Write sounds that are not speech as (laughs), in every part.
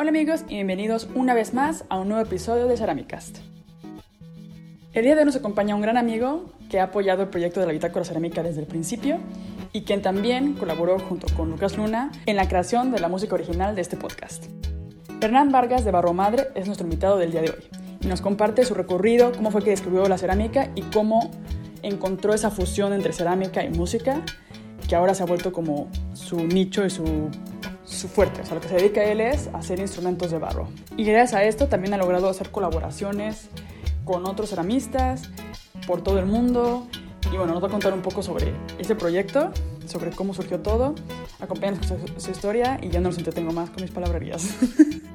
Hola amigos y bienvenidos una vez más a un nuevo episodio de Ceramicast. El día de hoy nos acompaña un gran amigo que ha apoyado el proyecto de la Bitácora Cerámica desde el principio y quien también colaboró junto con Lucas Luna en la creación de la música original de este podcast. Hernán Vargas de Barro Madre es nuestro invitado del día de hoy y nos comparte su recorrido, cómo fue que descubrió la cerámica y cómo encontró esa fusión entre cerámica y música que ahora se ha vuelto como su nicho y su, su fuerte. O sea, lo que se dedica a él es hacer instrumentos de barro. Y gracias a esto también ha logrado hacer colaboraciones con otros ceramistas por todo el mundo. Y bueno, nos va a contar un poco sobre este proyecto, sobre cómo surgió todo. Acompáñanos con su, su historia y ya no los entretengo más con mis palabrerías. (laughs)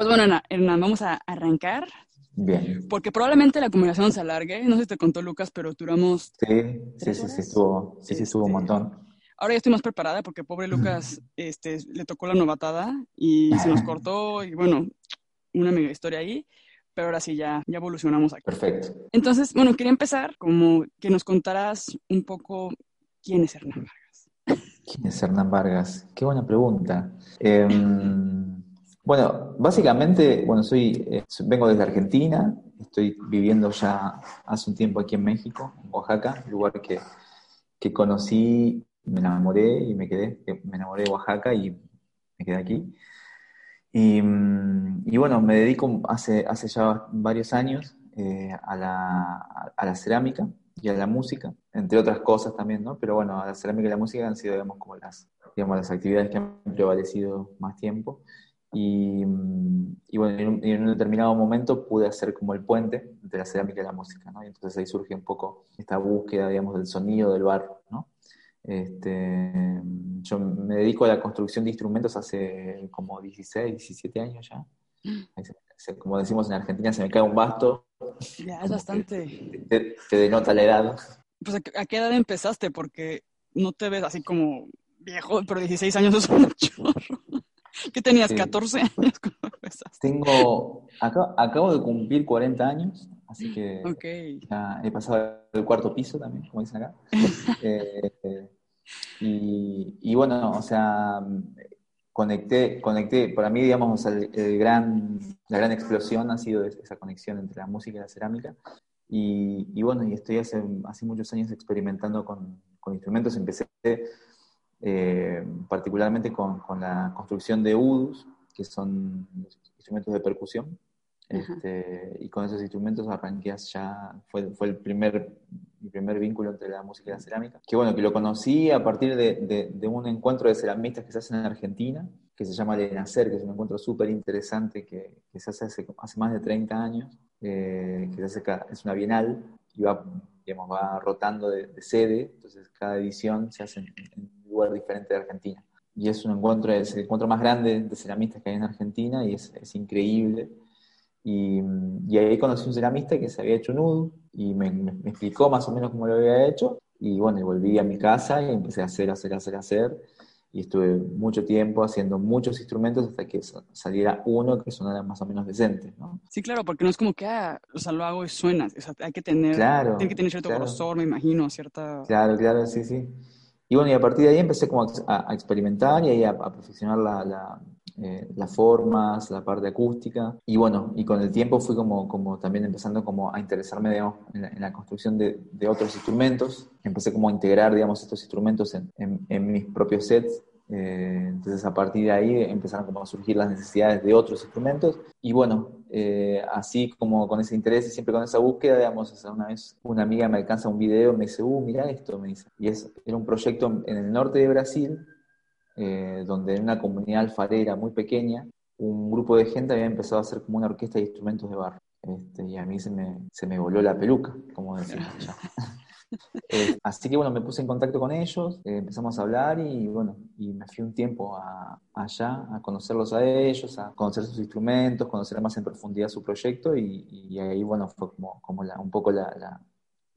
Pues bueno, Hernán, vamos a arrancar. Bien. Porque probablemente la conversación se alargue. No sé si te contó Lucas, pero duramos. Sí, sí, sí, sí, estuvo, sí, sí, estuvo un montón. Ahora ya estoy más preparada porque pobre Lucas este, le tocó la novatada y se nos (laughs) cortó y bueno, una mega historia ahí. Pero ahora sí, ya, ya evolucionamos aquí. Perfecto. Entonces, bueno, quería empezar como que nos contaras un poco quién es Hernán Vargas. ¿Quién es Hernán Vargas? Qué buena pregunta. Em, (laughs) bueno, básicamente, bueno, soy, eh, vengo desde Argentina, estoy viviendo ya hace un tiempo aquí en México, en Oaxaca, lugar que, que conocí, me enamoré y me quedé, me enamoré de Oaxaca y me quedé aquí. Y, mm, y bueno, me dedico hace, hace ya varios años eh, a la, a la cerámica y a la música, entre otras cosas también, ¿no? Pero bueno, la cerámica y la música han sido, digamos, como las, digamos, las actividades que han prevalecido más tiempo. Y, mm, y bueno, en un, en un determinado momento pude hacer como el puente entre la cerámica y la música, ¿no? Y entonces ahí surge un poco esta búsqueda, digamos, del sonido del barro, ¿no? Este, yo me dedico a la construcción de instrumentos hace como 16, 17 años ya. Se- Como decimos en Argentina, se me cae un basto, Ya es bastante. te, te denota la edad. Pues ¿a qué- ¿a qué edad empezaste? Porque no te ves así como viejo, pero 16 años es un chorro. (laughs) ¿Qué tenías? Sí. 14 años (laughs) cuando empezaste. Tengo, acá- acabo de cumplir 40 años, así que Ok. ya he pasado el cuarto piso también, como dicen acá. (laughs) Eh, y, y bueno, o sea, conecté, conecté, para mí, digamos, el, el gran, la gran explosión ha sido esa conexión entre la música y la cerámica. Y, y bueno, y estoy hace, hace muchos años experimentando con, con instrumentos. Empecé eh, particularmente con, con la construcción de udus, que son instrumentos de percusión. Este, y con esos instrumentos arranqué ya, fue, fue el primer, mi primer vínculo entre la música y la cerámica. Que bueno, que lo conocí a partir de, de- de un encuentro de ceramistas que se hace en Argentina, que se llama El Nacer, que es un encuentro súper interesante que, que se hace hace, hace más de 30 años, eh, que se hace es una bienal y va, digamos, va rotando de, de sede, entonces cada edición se hace en, en un lugar diferente de Argentina. Y es un encuentro, es el encuentro más grande de ceramistas que hay en Argentina y es, es increíble. Y, y ahí conocí un ceramista que se había hecho un nudo y me, me- me explicó más o menos cómo lo había hecho. Y bueno, y volví a mi casa y empecé a hacer, hacer, hacer, hacer. Y estuve mucho tiempo haciendo muchos instrumentos hasta que sa- saliera uno que sonara más o menos decente, ¿no? Sí, claro, porque no es como que, ah, o sea, lo hago y suena. O sea, hay que tener, Claro, tiene que tener cierto claro. grosor, me imagino, cierta... Claro, claro, sí, sí. Y bueno, y a partir de ahí empecé como a, ex- a- a experimentar y ahí a, a perfeccionar la, la, eh, las formas, la parte acústica. Y bueno, y con el tiempo fui como, como también empezando como a interesarme, digamos, en la, en la construcción de, de otros instrumentos. Empecé como a integrar, digamos, estos instrumentos en, en- en mis propios sets. Eh, entonces a partir de ahí empezaron como a surgir las necesidades de otros instrumentos. Y bueno, eh, así como con ese interés y siempre con esa búsqueda, digamos, una vez una amiga me alcanza un video, me dice, uh, mira esto, me dice. Y es, era un proyecto en el norte de Brasil, eh, donde en una comunidad alfarera muy pequeña, un grupo de gente había empezado a hacer como una orquesta de instrumentos de barro. Este, y a mí se me, se me voló la peluca, como decimos allá. (laughs) Eh, así que bueno, me puse en contacto con ellos, eh, empezamos a hablar y bueno, y me fui un tiempo a- allá a conocerlos a ellos, a conocer sus instrumentos, conocer más en profundidad su proyecto y, y ahí bueno, fue como, como la- un poco la, la-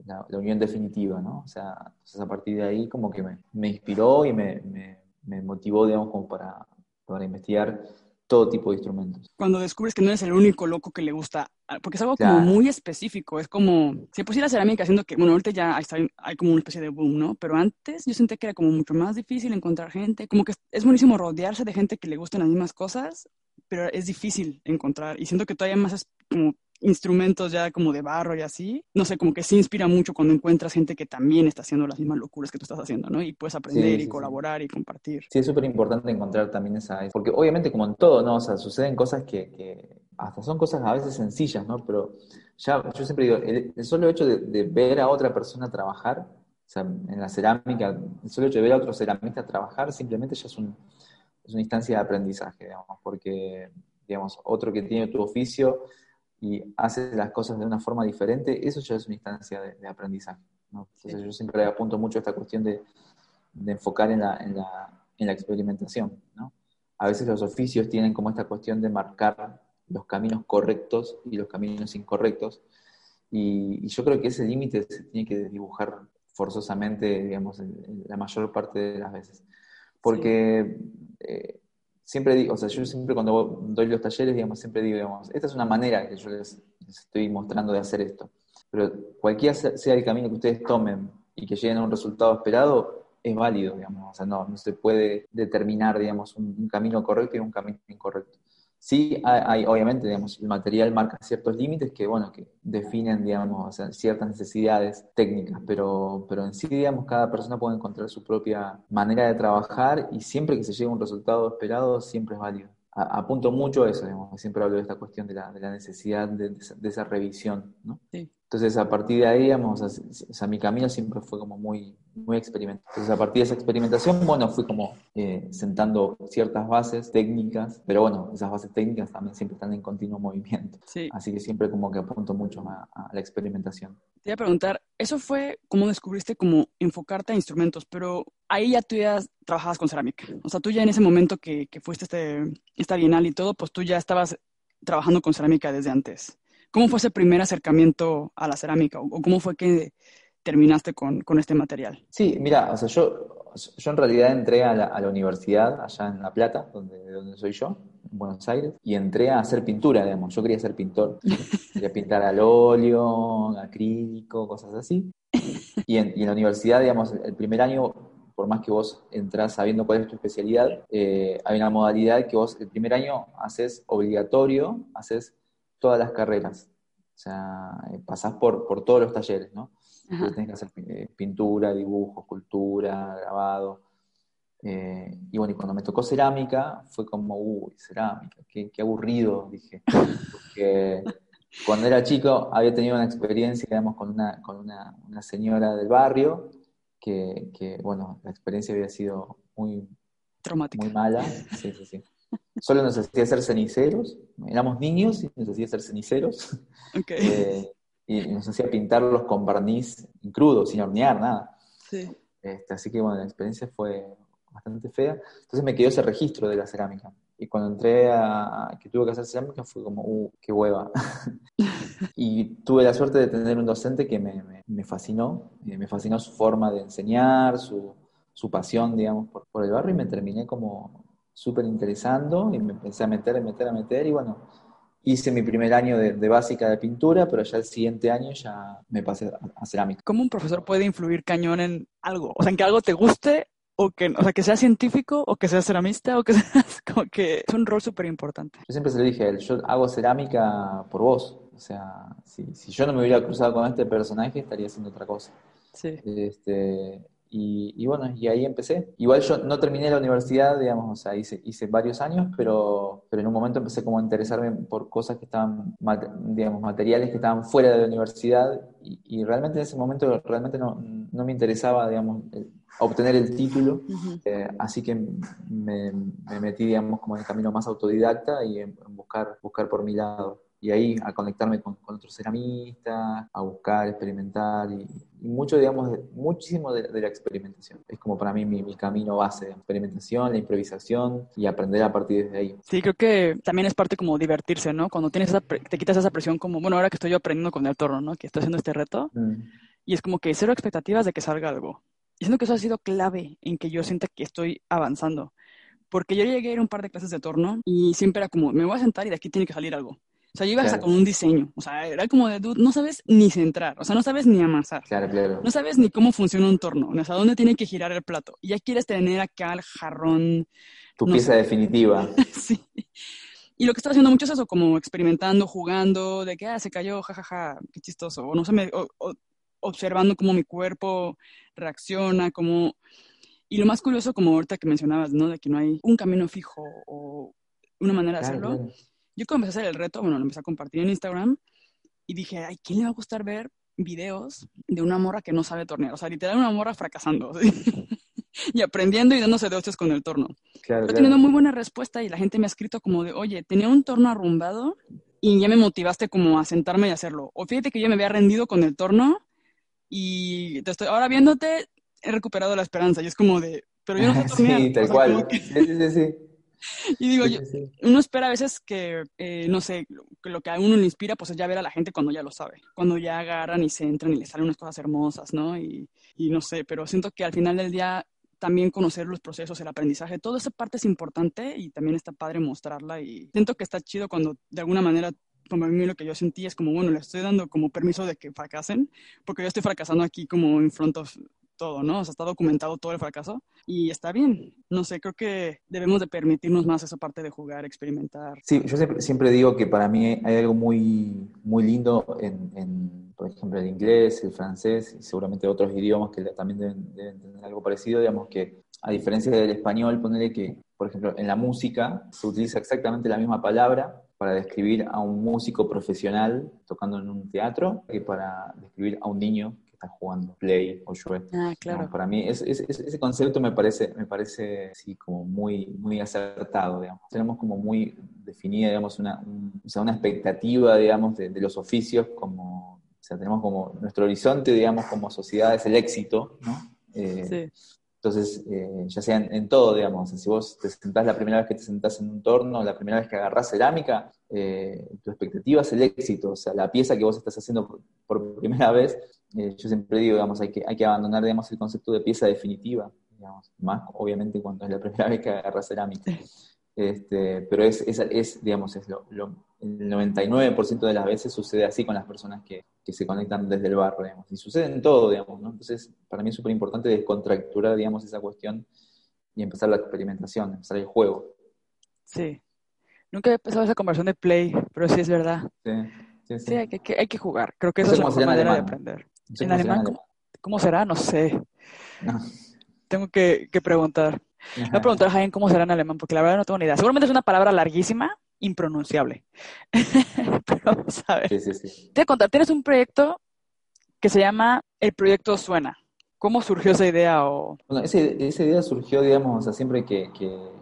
la- la unión definitiva, ¿no? O sea, entonces a partir de ahí como que me, me inspiró y me, me- me motivó, digamos, como para, para investigar todo tipo de instrumentos. Cuando descubres que no eres el único loco que le gusta, ah, porque es algo como muy específico, es como, si la cerámica, haciendo que, bueno, ahorita ya hay, hay, como una especie de boom, ¿no? Pero antes yo sentí que era como mucho más difícil encontrar gente, como que es buenísimo rodearse de gente que le gusten las mismas cosas, pero es difícil encontrar, y siento que todavía más es como instrumentos ya como de barro y así, no sé, como que se inspira mucho cuando encuentras gente que también está haciendo las mismas locuras que tú estás haciendo, ¿no? Y puedes aprender y colaborar y compartir. Sí, es súper importante encontrar también esa, porque obviamente como en todo, ¿no? O sea, suceden cosas que, que hasta son cosas a veces sencillas, ¿no? Pero ya, yo siempre digo, el, solo hecho de, ver a otra persona trabajar, o sea, en la cerámica, el solo hecho de ver a otro ceramista trabajar, simplemente ya es, un, es una instancia de aprendizaje, digamos, porque, digamos, otro que tiene tu oficio y hace las cosas de una forma diferente, eso ya es una instancia de, aprendizaje. Entonces yo siempre apunto mucho a esta cuestión de, enfocar en la, en, la, en la, experimentación. ¿no? A veces los oficios tienen como esta cuestión de marcar los caminos correctos y los caminos incorrectos, y, yo creo que ese límite se tiene que dibujar forzosamente, digamos, la mayor parte de las veces. Porque eh, siempre digo, o sea, yo siempre cuando doy los talleres, digamos, siempre digo, digamos, esta es una manera que yo les, estoy mostrando de hacer esto. Pero cualquiera sea el camino que ustedes tomen y que lleguen a un resultado esperado, es válido, digamos. O sea, no, no se puede determinar, digamos, un camino correcto y un camino incorrecto. Sí, hay, obviamente, digamos, el material marca ciertos límites que, bueno, que definen, digamos, ciertas necesidades técnicas, pero, pero en sí, digamos, cada persona puede encontrar su propia manera de trabajar y siempre que se llegue a un resultado esperado, siempre es válido. apunto mucho a eso, digamos, siempre hablo de esta cuestión de la, de la necesidad de, de, esa revisión, ¿no? Sí. Entonces, a partir de ahí, digamos, o sea, mi camino siempre fue como muy, muy experimental. Entonces, a partir de esa experimentación, bueno, fui como eh, sentando ciertas bases técnicas, pero bueno, esas bases técnicas también siempre están en continuo movimiento. Sí. Así que siempre como que apunto mucho a, a la experimentación. Te iba a preguntar, eso fue como descubriste como enfocarte a instrumentos, pero ahí ya tú ya trabajabas con cerámica. O sea, tú ya en ese momento que, que fuiste este, esta bienal y todo, pues tú ya estabas trabajando con cerámica desde antes. ¿Cómo fue ese primer acercamiento a la cerámica o cómo fue que terminaste con, con este material? Sí, mira, o sea, yo, yo en realidad entré a la, a la, universidad allá en La Plata, donde, donde soy yo, en Buenos Aires, y entré a hacer pintura, digamos. Yo quería ser pintor. (laughs) quería pintar al óleo, acrílico, cosas así. Y en, y en la universidad, digamos, el primer año por más que vos entras sabiendo cuál es tu especialidad, eh, hay una modalidad que vos el primer año haces obligatorio, haces todas las carreras. O sea, eh, pasás por, por todos los talleres, ¿no? Tienes que hacer eh, pintura, dibujo, escultura, grabado. Eh, y bueno, y cuando me tocó cerámica, fue como, uy, cerámica, qué, qué aburrido, dije. Porque cuando era chico había tenido una experiencia, digamos, con una, con una, una señora del barrio, que, que, bueno, la experiencia había sido muy, Traumática. muy mala. Sí, sí, sí. Solo nos hacía ser ceniceros, éramos niños y nos hacía ser ceniceros. (laughs) Eh, y nos hacía pintarlos con barniz crudo, sin hornear, nada. Este, así que bueno, la experiencia fue bastante fea. Entonces me quedó ese registro de la cerámica. Y cuando entré a, que tuve que hacer cerámica fue como, uh, qué hueva. (laughs) y tuve la suerte de tener un docente que me, me, fascinó, eh, me fascinó su forma de enseñar, su, su pasión, digamos, por, por el barrio y me terminé como súper interesando y me empecé a meter, a meter, a meter y bueno, hice mi primer año de, básica de pintura, pero ya el siguiente año ya me pasé a, cerámica. ¿Cómo un profesor puede influir cañón en algo? O sea, en que algo te guste o que, o sea, que sea científico o que sea ceramista o que (laughs) sea como que es un rol súper importante. Yo siempre se lo dije a él, yo hago cerámica por vos. O sea, si, si yo no me hubiera cruzado con este personaje, estaría haciendo otra cosa. Sí. Este, y, bueno, y ahí empecé. Igual yo no terminé la universidad, digamos, o sea, hice, hice varios años, pero, pero en un momento empecé como a interesarme por cosas que estaban, digamos, materiales que estaban fuera de la universidad y, realmente en ese momento realmente no, no me interesaba, digamos, obtener el título, eh, así que me, me, metí, digamos, como en el camino más autodidacta y en, buscar, buscar por mi lado y ahí a conectarme con, otros ceramistas, a buscar, experimentar y, mucho, digamos, muchísimo de, la experimentación. Es como para mí mi, camino base, de experimentación, la improvisación y aprender a partir de ahí. Sí, creo que también es parte como divertirse, ¿no? Cuando tienes esa, te quitas esa presión como, bueno, ahora que estoy yo aprendiendo con el torno, ¿no? Que estoy haciendo este reto mm. y es como que cero expectativas de que salga algo. Y siento que eso ha sido clave en que yo sienta que estoy avanzando porque yo llegué a ir a un par de clases de torno y siempre era como, me voy a sentar y de aquí tiene que salir algo. O sea, yo iba hasta con un diseño. O sea, era como de, no sabes ni centrar. O sea, no sabes ni amasar. Claro, claro. No sabes ni cómo funciona un torno. O sea, dónde tiene que girar el plato. Y ya quieres tener acá el jarrón. Tu pieza definitiva. (laughs) sí. Y lo que estaba haciendo mucho es eso, como experimentando, jugando, de que, ah, se cayó, jajaja, qué chistoso. O no sé, me, observando cómo mi cuerpo reacciona, cómo y lo más curioso, como ahorita que mencionabas, ¿no? De que no hay un camino fijo o una manera de hacerlo. Yo empecé a hacer el reto, bueno, lo empecé a compartir en Instagram y dije, ay, ¿quién le va a gustar ver videos de una morra que no sabe tornear? O sea, literal una morra fracasando. (laughs) y aprendiendo y dándose de hostias con el torno. Claro, Estoy teniendo muy buena respuesta y la gente me ha escrito como de, oye, tenía un torno arrumbado y ya me motivaste como a sentarme y hacerlo. O fíjate que yo me había rendido con el torno y te estoy ahora viéndote, he recuperado la esperanza. Y es como de, pero yo no sé (laughs) tornear. Sí, tal cual. Sí, sí, sí. (laughs) Y digo, uno espera a veces que, eh, no sé, que lo que a uno le inspira, pues es ya ver a la gente cuando ya lo sabe, cuando ya agarran y se entran y les salen unas cosas hermosas, ¿no? Y, y no sé, pero siento que al final del día también conocer los procesos, el aprendizaje, toda esa parte es importante y también está padre mostrarla y siento que está chido cuando de alguna manera como a mí lo que yo sentí es como, bueno, le estoy dando como permiso de que fracasen, porque yo estoy fracasando aquí como en front of todo, ¿no? O sea, está documentado todo el fracaso y está bien. No sé, creo que debemos de permitirnos más esa parte de jugar, experimentar. Sí, yo siempre, digo que para mí hay algo muy, muy lindo en, por ejemplo, el inglés, el francés y seguramente otros idiomas que también deben, tener algo parecido, digamos que a diferencia del español, ponerle que, por ejemplo, en la música se utiliza exactamente la misma palabra para describir a un músico profesional tocando en un teatro que para describir a un niño jugando Play o Shue. Ah, claro. para mí es, ese concepto me parece, me parece sí, como muy, muy acertado, digamos. Tenemos como muy definida, digamos, una, o sea, una expectativa, digamos, de, los oficios como, o sea, tenemos como nuestro horizonte, digamos, como sociedad es el éxito, ¿no? Eh, sí. Entonces, eh, ya sea en, todo, digamos, si vos te sentás la primera vez que te sentás en un torno, la primera vez que agarrás cerámica, eh, tu expectativa es el éxito, o sea, la pieza que vos estás haciendo por, primera vez, eh, yo siempre digo, digamos, hay que, hay que abandonar, digamos, el concepto de pieza definitiva, digamos, más obviamente cuando es la (laughs) primera vez que agarras cerámica. Este, pero es, es, es, digamos, es lo, el 99% de las veces sucede así con las personas que, que se conectan desde el barrio, digamos, y sucede en todo, digamos, ¿no? Entonces, para mí es súper importante descontracturar, digamos, esa cuestión y empezar la experimentación, empezar el juego. Sí. Nunca he empezado esa conversión de play, pero sí es verdad. Sí, sí, sí. sí hay, que, hay, que, jugar. Creo que eso es la mejor manera de aprender. ¿En alemán, ¿cómo, será? No sé. Tengo que, que preguntar. Voy a preguntar a Jaime cómo será en alemán, porque la verdad no tengo ni idea. Seguramente es una palabra larguísima, impronunciable. (laughs) Pero vamos a ver. Sí, sí, sí. Te voy a contar, tienes un proyecto que se llama El Proyecto Suena. ¿Cómo surgió esa idea? O... Bueno, esa, idea surgió, digamos, o sea, siempre que,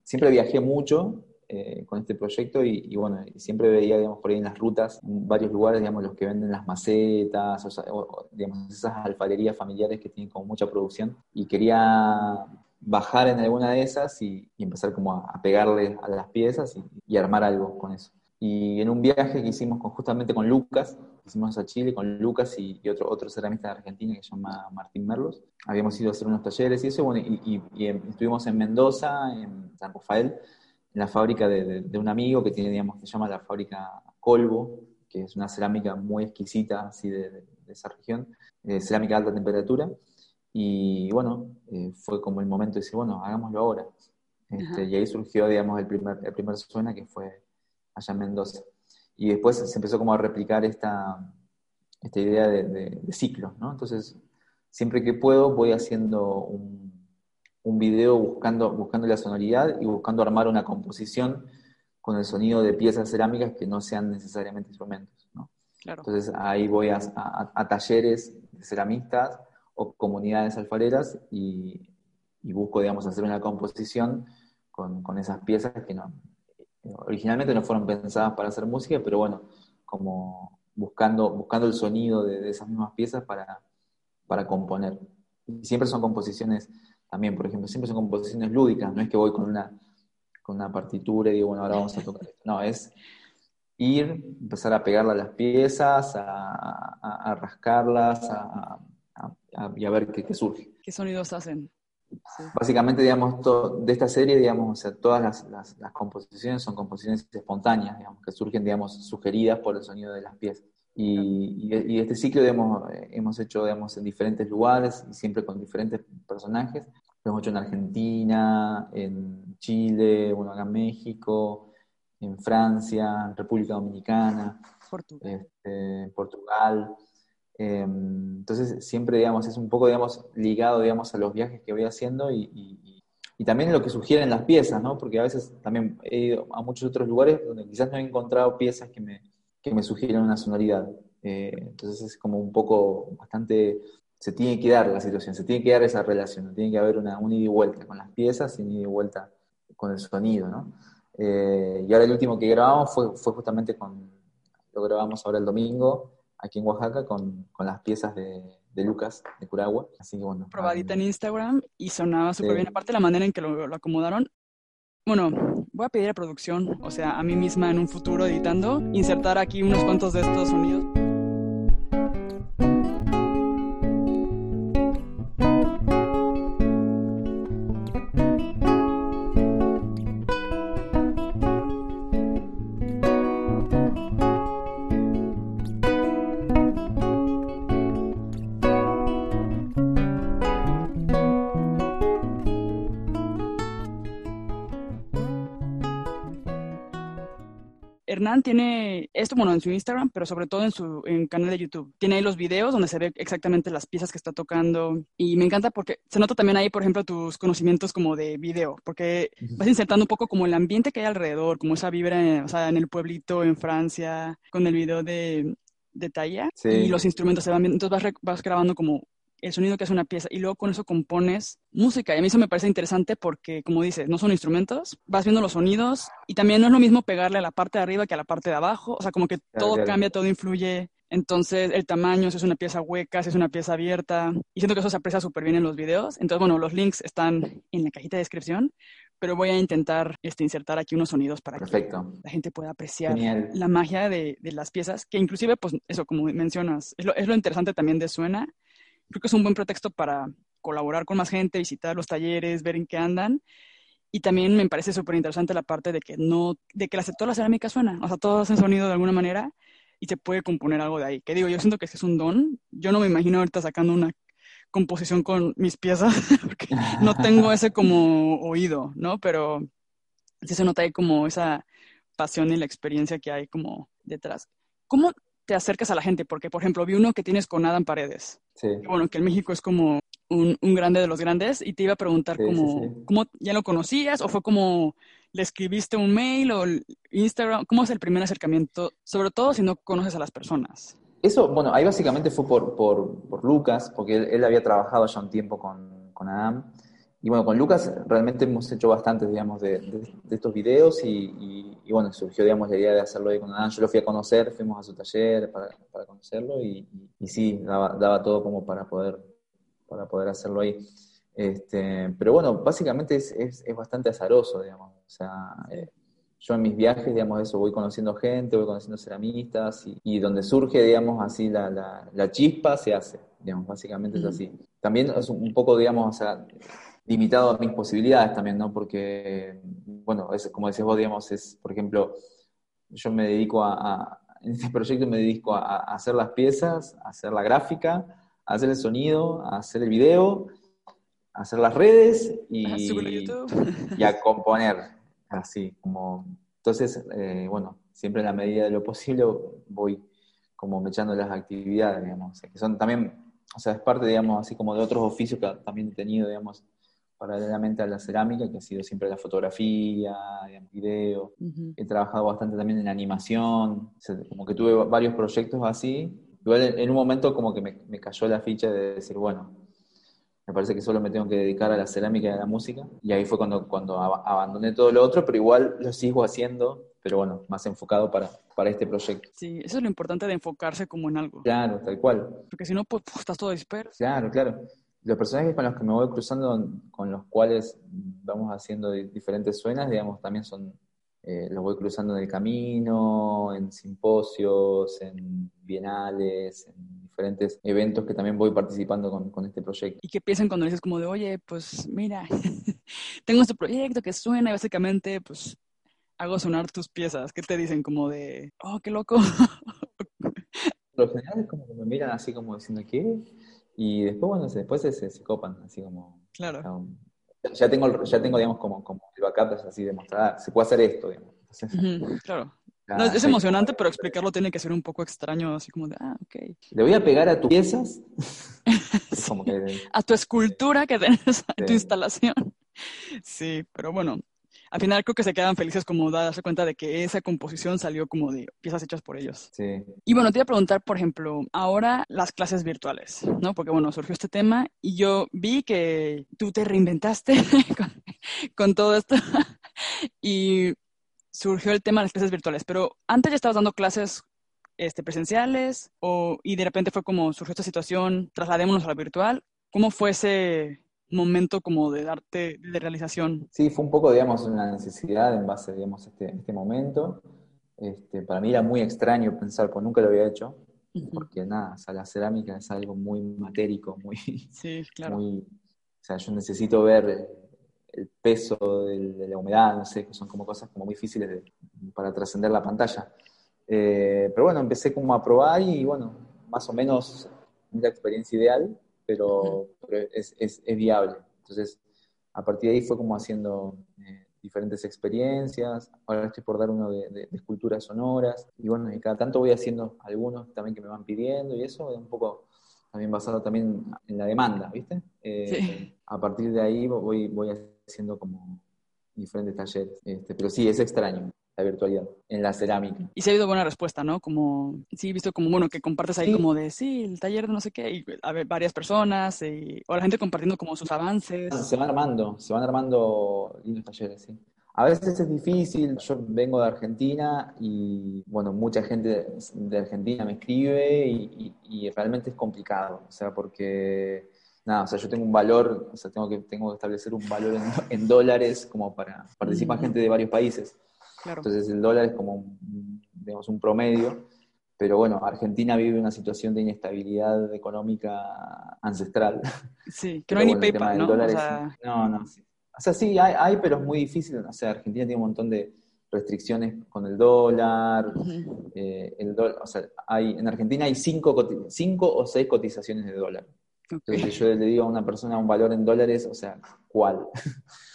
siempre viajé mucho eh, con este proyecto y, bueno, siempre veía, digamos, por ahí en las rutas, en varios lugares, digamos, los que venden las macetas, o, digamos, esas alfarerías familiares que tienen como mucha producción y quería bajar en alguna de esas y, empezar como a, pegarle a las piezas y, armar algo con eso. Y en un viaje que hicimos justamente con Lucas, hicimos a Chile con Lucas y, otro, otro ceramista de Argentina que se llama Martín Merlos, habíamos ido a hacer unos talleres y eso, bueno, y, estuvimos en Mendoza, en San Rafael, en la fábrica de, un amigo que tiene, digamos, se llama la fábrica Colvo, que es una cerámica muy exquisita así de, esa región, eh, cerámica de alta temperatura. Y bueno, eh, fue como el momento de decir, bueno, hagámoslo ahora. Este, y ahí surgió, digamos, el primer, el primer suena que fue allá en Mendoza. Y después se empezó como a replicar esta, esta idea de, de, ciclo, ¿no? Entonces, siempre que puedo voy haciendo un, un video buscando, buscando la sonoridad y buscando armar una composición con el sonido de piezas cerámicas que no sean necesariamente instrumentos, ¿no? Claro. Entonces ahí voy a, a talleres de ceramistas o comunidades alfareras y, busco, digamos, hacer una composición con, con, esas piezas que no, originalmente no fueron pensadas para hacer música, pero bueno, como buscando, buscando el sonido de, esas mismas piezas para, para componer. Y siempre son composiciones, también, por ejemplo, siempre son composiciones lúdicas, no es que voy con una, con una partitura y digo, bueno, ahora vamos a tocar esto. No, es ir, empezar a pegarle a las piezas, a, a rascarlas, a, y a ver qué, surge. ¿Qué sonidos hacen? Básicamente, digamos, de esta serie, digamos, o sea, todas las, las, composiciones son composiciones espontáneas, digamos, que surgen, digamos, sugeridas por el sonido de las piezas. Y, y, este ciclo, digamos, hemos hecho, digamos, en diferentes lugares y siempre con diferentes personajes. Lo hemos hecho en Argentina, en Chile, bueno, acá en México, en Francia, en República Dominicana, Portugal. Este, Portugal. Em, entonces, siempre, digamos, es un poco, digamos, ligado, digamos, a los viajes que voy haciendo y, y, y también lo que sugieren las piezas, ¿no? Porque a veces también he ido a muchos otros lugares donde quizás no he encontrado piezas que me, que me sugieren una sonoridad. Eh, entonces es como un poco bastante, se tiene que dar la situación, se tiene que dar esa relación, tiene que haber una, un ida y vuelta con las piezas y un ida y vuelta con el sonido, ¿no? Eh, y ahora el último que grabamos fue, fue justamente con, lo grabamos ahora el domingo, aquí en Oaxaca, con, con las piezas de, de, Lucas, de Curagua. Así que bueno. Probadita en Instagram y sonaba súper bien. Aparte la manera en que lo, lo acomodaron, bueno, voy a pedir a producción, o sea, a mí misma en un futuro editando, insertar aquí unos cuantos de estos sonidos. Hernán tiene esto, bueno, en su Instagram, pero sobre todo en su canal de YouTube. Tiene ahí los videos donde se ve exactamente las piezas que está tocando. Y me encanta porque se nota también ahí, por ejemplo, tus conocimientos como de video, porque vas insertando un poco como el ambiente que hay alrededor, como esa vibra, o sea, en el pueblito, en Francia, con el video de, de Talla. Y los instrumentos se van viendo. Entonces vas, vas grabando como el sonido que hace una pieza y luego con eso compones música. Y a mí eso me parece interesante porque, como dices, no son instrumentos, vas viendo los sonidos y también no es lo mismo pegarle a la parte de arriba que a la parte de abajo. O sea, como que todo cambia, todo influye. Entonces, el tamaño, si es una pieza hueca, si es una pieza abierta. Y siento que eso se aprecia súper bien en los videos. Entonces, bueno, los links están en la cajita de descripción pero voy a intentar este, insertar aquí unos sonidos para que la gente pueda apreciar la magia de, de, las piezas, que inclusive, pues eso, como mencionas, es lo, es lo interesante también de Suena, creo que es un buen pretexto para colaborar con más gente, visitar los talleres, ver en qué andan. Y también me parece súper interesante la parte de que no, de que toda la cerámica suena, o sea, todo hace sonido de alguna manera y se puede componer algo de ahí. Que digo, yo siento que es un don. Yo no me imagino ahorita sacando una composición con mis piezas, (laughs) porque no tengo ese como oído, ¿no? Pero sí se nota ahí como esa pasión y la experiencia que hay como detrás. ¿Cómo te acercas a la gente, porque por ejemplo vi uno que tienes con Adam Paredes. Sí. Bueno, que en México es como un, un, grande de los grandes y te iba a preguntar cómo, cómo ya lo conocías o fue como le escribiste un mail o Instagram, ¿cómo es el primer acercamiento? Sobre todo si no conoces a las personas. Eso, bueno, ahí básicamente fue por, por, por Lucas, porque él, él, había trabajado ya un tiempo con, con Adam y bueno, con Lucas realmente hemos hecho bastantes, digamos, de, de, estos videos y, y, bueno, surgió, digamos, la idea de hacerlo ahí con Adán. Yo lo fui a conocer, fuimos a su taller para, para conocerlo y, y, sí, daba, daba, todo como para poder, para poder hacerlo ahí. Este, pero bueno, básicamente es, es, es bastante azaroso, digamos. O sea, eh, yo en mis viajes, digamos, eso, voy conociendo gente, voy conociendo ceramistas y, y donde surge, digamos, así la, la, la, chispa se hace, digamos, básicamente es así. También es un poco, digamos, o sea, limitado a mis posibilidades también, ¿no? Porque, bueno, es, como decías vos, digamos, es, por ejemplo, yo me dedico a, (laughs) en este proyecto me dedico a, hacer las piezas, a hacer la gráfica, a hacer el sonido, a hacer el video, a hacer las redes y, (laughs) y a componer, así, como, entonces, eh, bueno, siempre en la medida de lo posible voy como echando las actividades, digamos, que son también, o sea, es parte, digamos, así como de otros oficios que también he tenido, digamos, paralelamente a la cerámica, que ha sido siempre la fotografía, el video. He trabajado bastante también en animación, como que tuve varios proyectos así. Igual en, un momento como que me, cayó la ficha de decir, bueno, me parece que solo me tengo que dedicar a la cerámica y a la música. Y ahí fue cuando, cuando abandoné todo lo otro, pero igual lo sigo haciendo, pero bueno, más enfocado para, para este proyecto. Sí, eso es lo importante de enfocarse como en algo. Claro, tal cual. Porque si no, pues, pues estás todo disperso. Claro, claro los personajes con los que me voy cruzando, con los cuales vamos haciendo diferentes suenas, digamos, también son, eh, los voy cruzando en el camino, en simposios, en bienales, en diferentes eventos que también voy participando con, con este proyecto. ¿Y qué piensan cuando dices como de, oye, pues mira, (laughs) tengo este proyecto que suena y básicamente pues hago sonar tus piezas? ¿Qué te dicen como de, oh, qué loco? (laughs) Lo general es como que me miran así como diciendo, ¿qué? Y después, bueno, después se, se, copan, así como... Claro. ya tengo, ya tengo digamos, como, como el backup, es así, demostrar, se puede hacer esto, digamos. claro. es emocionante, pero explicarlo tiene que ser un poco extraño, así como de, ah, ok. Le voy a pegar a tus piezas. (laughs) A tu escultura que tienes, a tu instalación. Sí, pero bueno, al final creo que se quedan felices como de darse cuenta de que esa composición salió como de piezas hechas por ellos. Sí. Y bueno, te iba a preguntar, por ejemplo, ahora las clases virtuales, ¿no? Porque bueno, surgió este tema y yo vi que tú te reinventaste (laughs) con, todo esto (laughs) y surgió el tema de las clases virtuales, pero antes ya estabas dando clases este, presenciales o, y de repente fue como surgió esta situación, trasladémonos a la virtual. ¿Cómo fue ese, momento como de darte de realización? Sí, fue un poco, digamos, una necesidad en base, digamos, a este, este momento. Este, para mí era muy extraño pensar, pues nunca lo había hecho, porque nada, o sea, la cerámica es algo muy matérico, muy... Sí, claro. o sea, yo necesito ver el peso de, la humedad, no sé, que son como cosas como muy difíciles para trascender la pantalla. Eh, pero bueno, empecé como a probar y bueno, más o menos la experiencia ideal pero, es, es, es, viable. Entonces, a partir de ahí fue como haciendo eh, diferentes experiencias. Ahora estoy por dar uno de, esculturas sonoras. Y bueno, y cada tanto voy haciendo algunos también que me van pidiendo y eso es un poco también basado también en la demanda, ¿viste? Eh, a partir de ahí voy, voy haciendo como diferentes talleres. Este, pero sí, es extraño la virtualidad en la cerámica. Y se ha habido buena respuesta, ¿no? Como, sí, he visto como, bueno, que compartes ahí como de, sí, el taller de no sé qué, y a ver, varias personas, y, o la gente compartiendo como sus avances. Se van armando, se van armando lindos talleres, sí. A veces es difícil, yo vengo de Argentina y, bueno, mucha gente de Argentina me escribe y, y, realmente es complicado, o sea, porque nada, o sea, yo tengo un valor, o sea, tengo que, tengo que establecer un valor en, en dólares como para participar gente de varios países. Entonces el dólar es como, digamos, un promedio. Pero bueno, Argentina vive una situación de inestabilidad económica ancestral. Sí, que no hay ni PayPal, ¿no? O sea... No, no. Sí. O sea, sí, hay, hay, pero es muy difícil. O sea, Argentina tiene un montón de restricciones con el dólar. Eh, el o sea, hay, en Argentina hay cinco, cinco o seis cotizaciones de dólar. Entonces yo le digo a una persona un valor en dólares, o sea, ¿cuál? (laughs)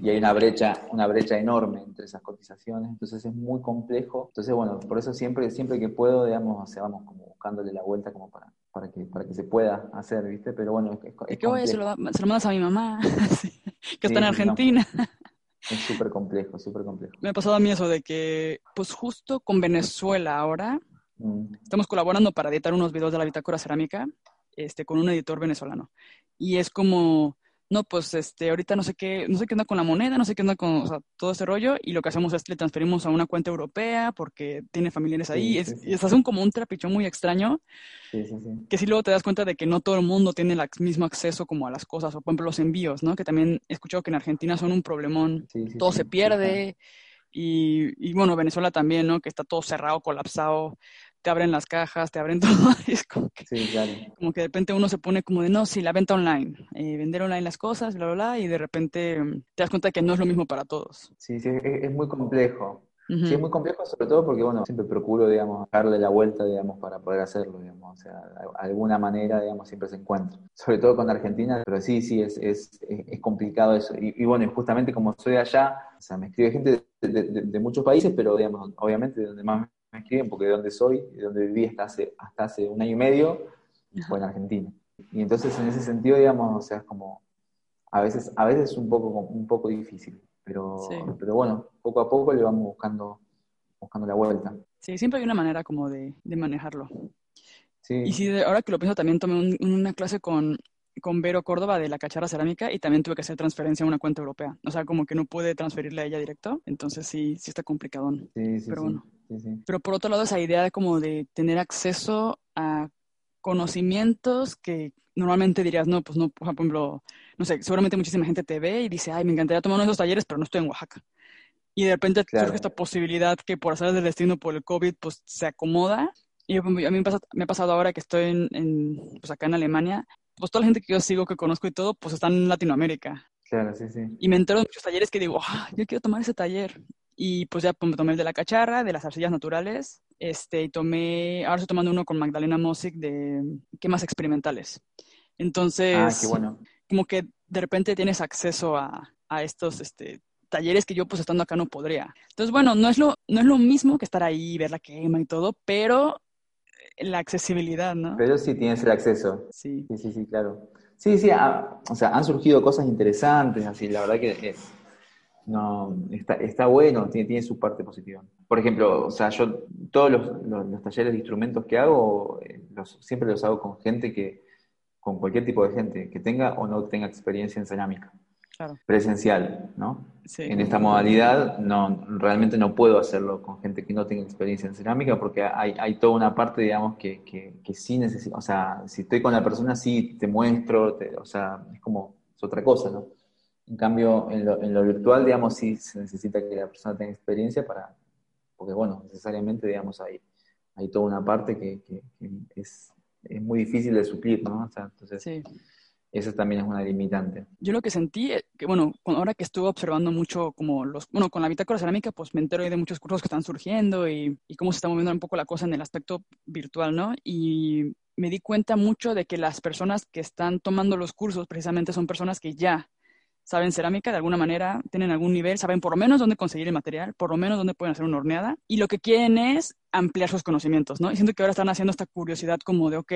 y hay una brecha, una brecha enorme entre esas cotizaciones, entonces es muy complejo. Entonces, bueno, por eso siempre, siempre que puedo, digamos, o sea, vamos como buscándole la vuelta como para, para, que, para que se pueda hacer, ¿viste? Pero bueno, es, es, que voy, se lo, se lo mandas a mi mamá, (laughs) que está en Argentina. (laughs) Es súper complejo, súper complejo. Me ha pasado a mí eso de que, pues justo con Venezuela ahora, mm. estamos colaborando para editar unos videos de la bitácora cerámica este, con un editor venezolano. Y es como no, pues este, ahorita no sé qué, no sé qué onda con la moneda, no sé qué onda con todo ese rollo, y lo que hacemos es que le transferimos a una cuenta europea porque tiene familiares ahí, y es, un como un trapichón muy extraño, que si luego te das cuenta de que no todo el mundo tiene el mismo acceso como a las cosas, o por ejemplo los envíos, ¿no? Que también he escuchado que en Argentina son un problemón, todo se pierde, y, y, bueno, Venezuela también, ¿no? Que está todo cerrado, colapsado, te abren las cajas, te abren (laughs) todo. es como que, como que de repente uno se pone como de, no, sí, la venta online, eh, vender online las cosas, bla, bla, bla, y de repente mm, te das cuenta que no es lo mismo para todos. Sí, sí, es, muy complejo. Sí, es muy complejo, sobre todo porque, bueno, siempre procuro, digamos, darle la vuelta, digamos, para poder hacerlo, digamos, o sea, de alguna manera, digamos, siempre se encuentra. Sobre todo con Argentina, pero sí, sí, es, es, es complicado eso. Y, y, bueno, justamente como soy allá, o sea, me escribe gente de, de, de, muchos países, pero, digamos, obviamente de donde más me escriben porque de donde soy, de donde viví hasta hace, hasta hace un año y medio, fue en Argentina. Y entonces en ese sentido, digamos, o sea, es como, a veces, a veces es un poco, un poco difícil, pero, pero bueno, poco a poco le vamos buscando, buscando la vuelta. Sí, siempre hay una manera como de, de manejarlo. Sí. Y sí, ahora que lo pienso, también tomé una clase con, con Vero Córdoba de la cacharra cerámica y también tuve que hacer transferencia a una cuenta europea. O sea, como que no pude transferirle a ella directo, entonces sí, sí está complicado. Sí, sí, pero bueno. Pero por otro lado, esa idea de como de tener acceso a conocimientos que normalmente dirías, no, pues no, por ejemplo, no sé, seguramente muchísima gente te ve y dice, ay, me encantaría tomar uno de esos talleres, pero no estoy en Oaxaca. y de repente surge esta posibilidad que por hacer del destino por el COVID, pues se acomoda. Y a mí me, pasa, me ha pasado ahora que estoy en, pues acá en Alemania, pues toda la gente que yo sigo, que conozco y todo, pues están en Latinoamérica. Claro, sí, sí. Y me entero de muchos talleres que digo, ah, yo quiero tomar ese taller. Y pues ya tomé el de la cacharra, de las arcillas naturales, este, y tomé, ahora estoy tomando uno con Magdalena Mosic de quemas experimentales. Entonces, ah, qué bueno. como que de repente tienes acceso a, a estos este, talleres que yo pues estando acá no podría. Entonces, bueno, no es lo, no es lo mismo que estar ahí, ver la quema y todo, pero la accesibilidad, ¿no? Pero sí tienes el acceso. Sí. Sí, sí, sí, claro. Sí, sí, o sea, han surgido cosas interesantes, así, la verdad que es, no, está, está bueno, tiene, tiene su parte positiva. Por ejemplo, o sea, yo todos los, talleres de instrumentos que hago, eh, los, siempre los hago con gente que, con cualquier tipo de gente, que tenga o no tenga experiencia en cerámica presencial, ¿no? En esta modalidad no, realmente no puedo hacerlo con gente que no tenga experiencia en cerámica porque hay, hay toda una parte, digamos, que, que, sí necesito, o sea, si estoy con la persona, sí te muestro, o sea, es como, es otra cosa, ¿no? En cambio, en lo, en lo virtual, digamos, sí se necesita que la persona tenga experiencia para, porque bueno, necesariamente, digamos, hay, hay toda una parte que, que es, es, muy difícil de suplir, ¿no? O sea, entonces... Sí eso también es una limitante. Yo lo que sentí, eh, que bueno, ahora que estuve observando mucho como los, bueno, con la bitácora cerámica, pues me entero de muchos cursos que están surgiendo y, y cómo se está moviendo un poco la cosa en el aspecto virtual, ¿no? Y me di cuenta mucho de que las personas que están tomando los cursos precisamente son personas que ya saben cerámica de alguna manera, tienen algún nivel, saben por lo menos dónde conseguir el material, por lo menos dónde pueden hacer una horneada, y lo que quieren es ampliar sus conocimientos, ¿no? Y siento que ahora están haciendo esta curiosidad como de, ok,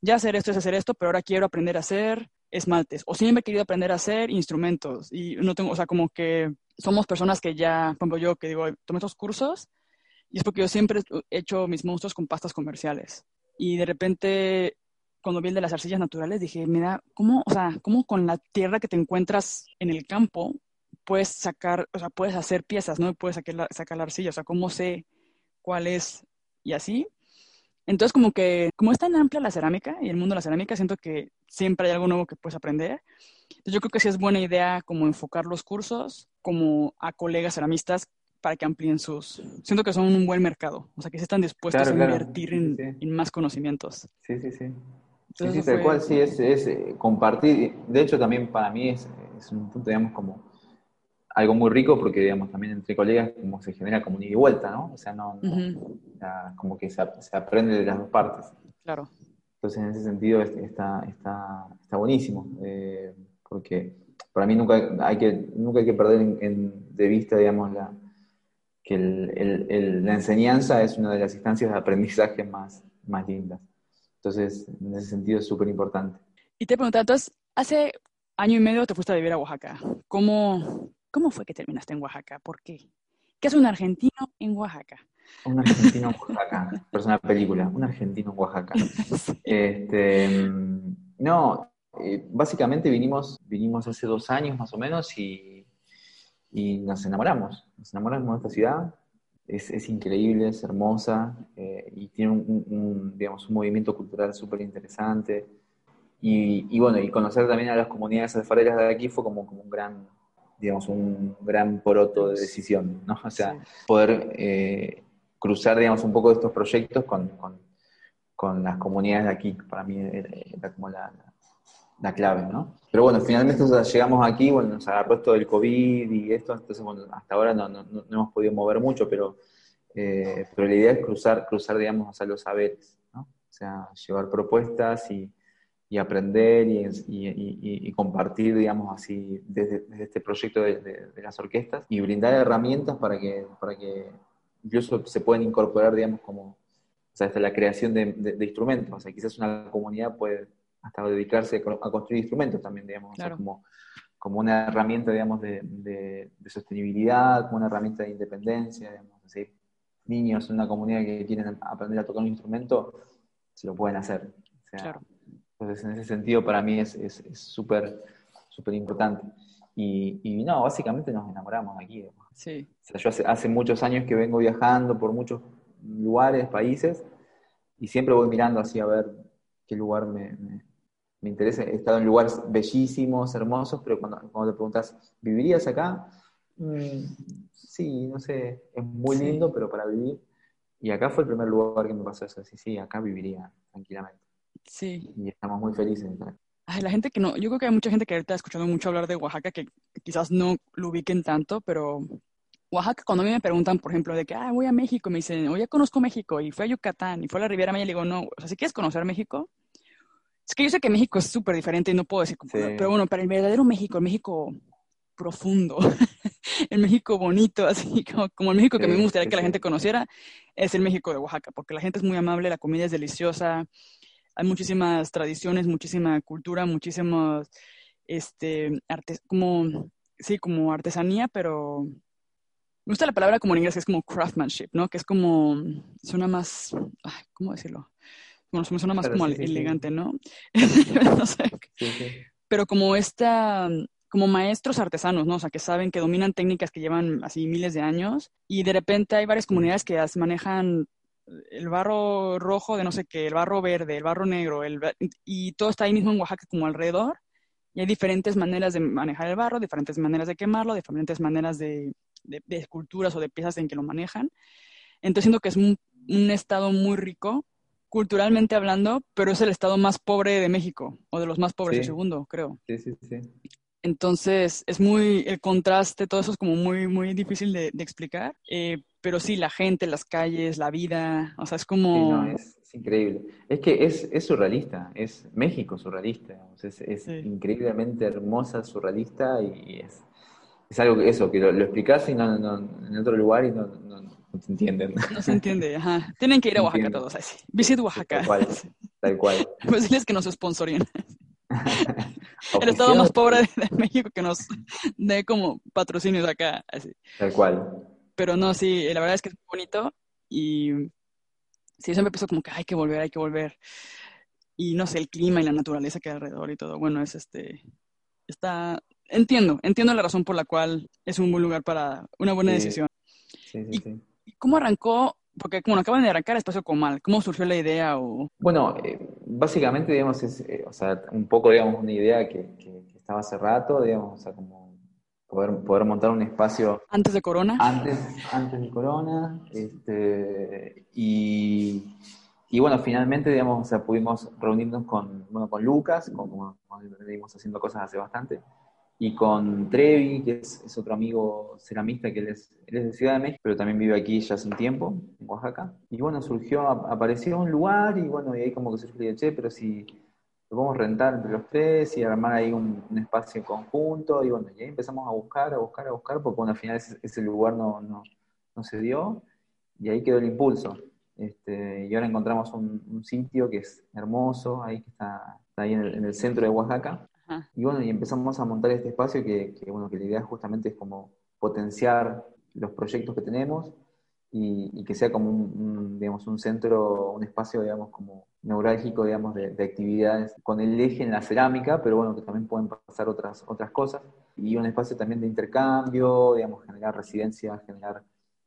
ya hacer esto es hacer esto, pero ahora quiero aprender a hacer esmaltes, o siempre he querido aprender a hacer instrumentos, y no tengo, o sea, como que somos personas que ya, por ejemplo, yo que digo, tomé estos cursos, y es porque yo siempre he hecho mis monstruos con pastas comerciales, y de repente cuando vi el de las arcillas naturales, dije, mira, ¿cómo, o sea, cómo con la tierra que te encuentras en el campo puedes sacar, o sea, puedes hacer piezas, ¿no? Puedes sacar la, sacar la arcilla, o sea, ¿cómo sé cuál es? Y así. Entonces, como que, como es tan amplia la cerámica y el mundo de la cerámica, siento que siempre hay algo nuevo que puedes aprender. Entonces, yo creo que sí es buena idea como enfocar los cursos como a colegas ceramistas para que amplíen sus... Siento que son un buen mercado, o sea, que sí están dispuestos a invertir en, en, más conocimientos. Sí, sí, sí. Sí, sí, tal cual, sí, es, es, eh, compartir. De hecho, también para mí es, es, un punto, digamos, como algo muy rico porque, digamos, también entre colegas como se genera como un ida y vuelta, ¿no? O sea, no, como que se, se, aprende de las dos partes. Claro. Entonces, en ese sentido, está, está, está buenísimo, eh, porque para mí nunca hay que, nunca hay que perder en, de vista, digamos, la, que el, el, la enseñanza es una de las instancias de aprendizaje más, más lindas. Entonces, en ese sentido es súper importante. Y te preguntaba, entonces, hace año y medio te fuiste a vivir a Oaxaca. ¿Cómo, cómo fue que terminaste en Oaxaca? ¿Por qué? ¿Qué es un argentino en Oaxaca? Un argentino en Oaxaca. (laughs) es una película. Un argentino en Oaxaca. (laughs) Este, no, eh, básicamente vinimos, vinimos hace dos años más o menos y, y nos enamoramos. Nos enamoramos de esta ciudad es, increíble, es hermosa eh, y tiene un, digamos, un movimiento cultural súper interesante. Y, bueno, y conocer también a las comunidades alfareras de aquí fue como, como un gran, digamos, un gran poroto de decisión, ¿no? O sea, poder eh, cruzar, digamos, un poco de estos proyectos con, con, las comunidades de aquí, para mí era, como la, la, clave, ¿no? Pero bueno, finalmente llegamos aquí, bueno, nos agarró esto del COVID y esto, entonces hasta ahora no, hemos podido mover mucho, pero, eh, pero la idea es cruzar, cruzar, digamos, hacia los saberes, ¿no? O sea, llevar propuestas y, y aprender y, y, compartir, digamos así, desde, este proyecto de, de, las orquestas y brindar herramientas para que, para que incluso se puedan incorporar, digamos, como, o sea, hasta la creación de, instrumentos. O sea, quizás una comunidad puede hasta dedicarse a construir instrumentos también, digamos, como, como una herramienta, digamos, de, de, sostenibilidad, como una herramienta de independencia, digamos, así. Niños en una comunidad que quieren aprender a tocar un instrumento, se lo pueden hacer. Entonces, en ese sentido, para mí es súper súper importante. Y, y, no, básicamente nos enamoramos aquí. Sí. O sea, yo hace, hace muchos años que vengo viajando por muchos lugares, países, y siempre voy mirando así a ver qué lugar me, me interesa, he estado en lugares bellísimos, hermosos, pero cuando, cuando te preguntas, ¿vivirías acá? Mm, sí, no sé, es muy lindo, pero para vivir. Y acá fue el primer lugar que me pasó eso. Sí, sí, acá viviría tranquilamente. Sí. Y estamos muy felices. Ay, la gente que no, yo creo que hay mucha gente que ahorita ha escuchado mucho hablar de Oaxaca que quizás no lo ubiquen tanto, pero Oaxaca, cuando a mí me preguntan, por ejemplo, de que ah, voy a México, me dicen, oye, conozco México, y fue a Yucatán, y fue a la Riviera Maya, le digo, no, o sea, si quieres conocer México, es que yo sé que México es súper diferente y no puedo decir, pero bueno, para el verdadero México, el México profundo, (laughs) el México bonito, así como, el México que me gustaría que la gente conociera, es el México de Oaxaca, porque la gente es muy amable, la comida es deliciosa, hay muchísimas tradiciones, muchísima cultura, muchísimas, este, como, sí, como artesanía, pero me gusta la palabra como en inglés, que es como craftsmanship, ¿no? Que es como, suena más, ¿cómo decirlo? Bueno, suena más como elegante, ¿no? (laughs) (laughs) no sé. Pero como esta, como maestros artesanos, ¿no? O sea, que saben que dominan técnicas que llevan así miles de años y de repente hay varias comunidades que manejan el barro rojo de no sé qué, el barro verde, el barro negro, el, y todo está ahí mismo en Oaxaca como alrededor. Y hay diferentes maneras de manejar el barro, diferentes maneras de quemarlo, diferentes maneras de de, esculturas o de piezas en que lo manejan. Entonces siento que es un, estado muy rico, culturalmente hablando, pero es el estado más pobre de México, o de los más pobres, el segundo, creo. Sí, sí, sí. Entonces es muy, el contraste, todo eso es como muy, muy difícil de, explicar. Eh, pero sí, la gente, las calles, la vida, o sea, es como... es, increíble. Es que es, es, surrealista, es México surrealista, es, es increíblemente hermosa, surrealista y es es algo que eso, que lo, explicas y no, en otro lugar y no, no, se entienden. No se entiende, ajá. Tienen que ir a Oaxaca todos así. Visit Oaxaca. Tal cual. Tal cual. (laughs) Pues diles que nos sponsoren. (laughs) El estado más pobre de, México que nos (laughs) dé como patrocinios acá. Así. Tal cual. Pero no, sí, la verdad es que es bonito y sí, eso me empezó como que hay que volver, hay que volver. Y no sé, el clima y la naturaleza que hay alrededor y todo. Bueno, es este. Está, entiendo, entiendo la razón por la cual es un buen lugar para una buena decisión. Sí, sí, sí. ¿Y cómo arrancó? Porque, bueno, acaban de arrancar Espacio Comal. ¿Cómo surgió la idea? O... Bueno, eh, básicamente, digamos, es, eh, o sea, un poco, digamos, una idea que, estaba hace rato, digamos, o sea, como poder, poder montar un espacio... ¿Antes de Corona? Antes, antes de Corona. Este, y, y bueno, finalmente, digamos, o sea, pudimos reunirnos con, bueno, con Lucas, con, como, venimos haciendo cosas hace bastante y con Trevi, que es, otro amigo ceramista que él es, de Ciudad de México, pero también vive aquí ya hace un tiempo, en Oaxaca. Y bueno, surgió, apareció un lugar y bueno, y ahí como que surgió, che, pero si lo podemos rentar entre los tres y armar ahí un, espacio conjunto, y bueno, y ahí empezamos a buscar, a buscar, a buscar, porque bueno, al final ese, lugar no, no, no, se dio, y ahí quedó el impulso. Este, y ahora encontramos un, sitio que es hermoso, ahí que está, ahí en el, en el centro de Oaxaca, y bueno, y empezamos a montar este espacio que, bueno, que la idea justamente es como potenciar los proyectos que tenemos y, que sea como un, digamos, un centro, un espacio, digamos, como neurálgico, digamos, de, actividades con el eje en la cerámica, pero bueno, que también pueden pasar otras, otras cosas. Y un espacio también de intercambio, digamos, generar residencias, generar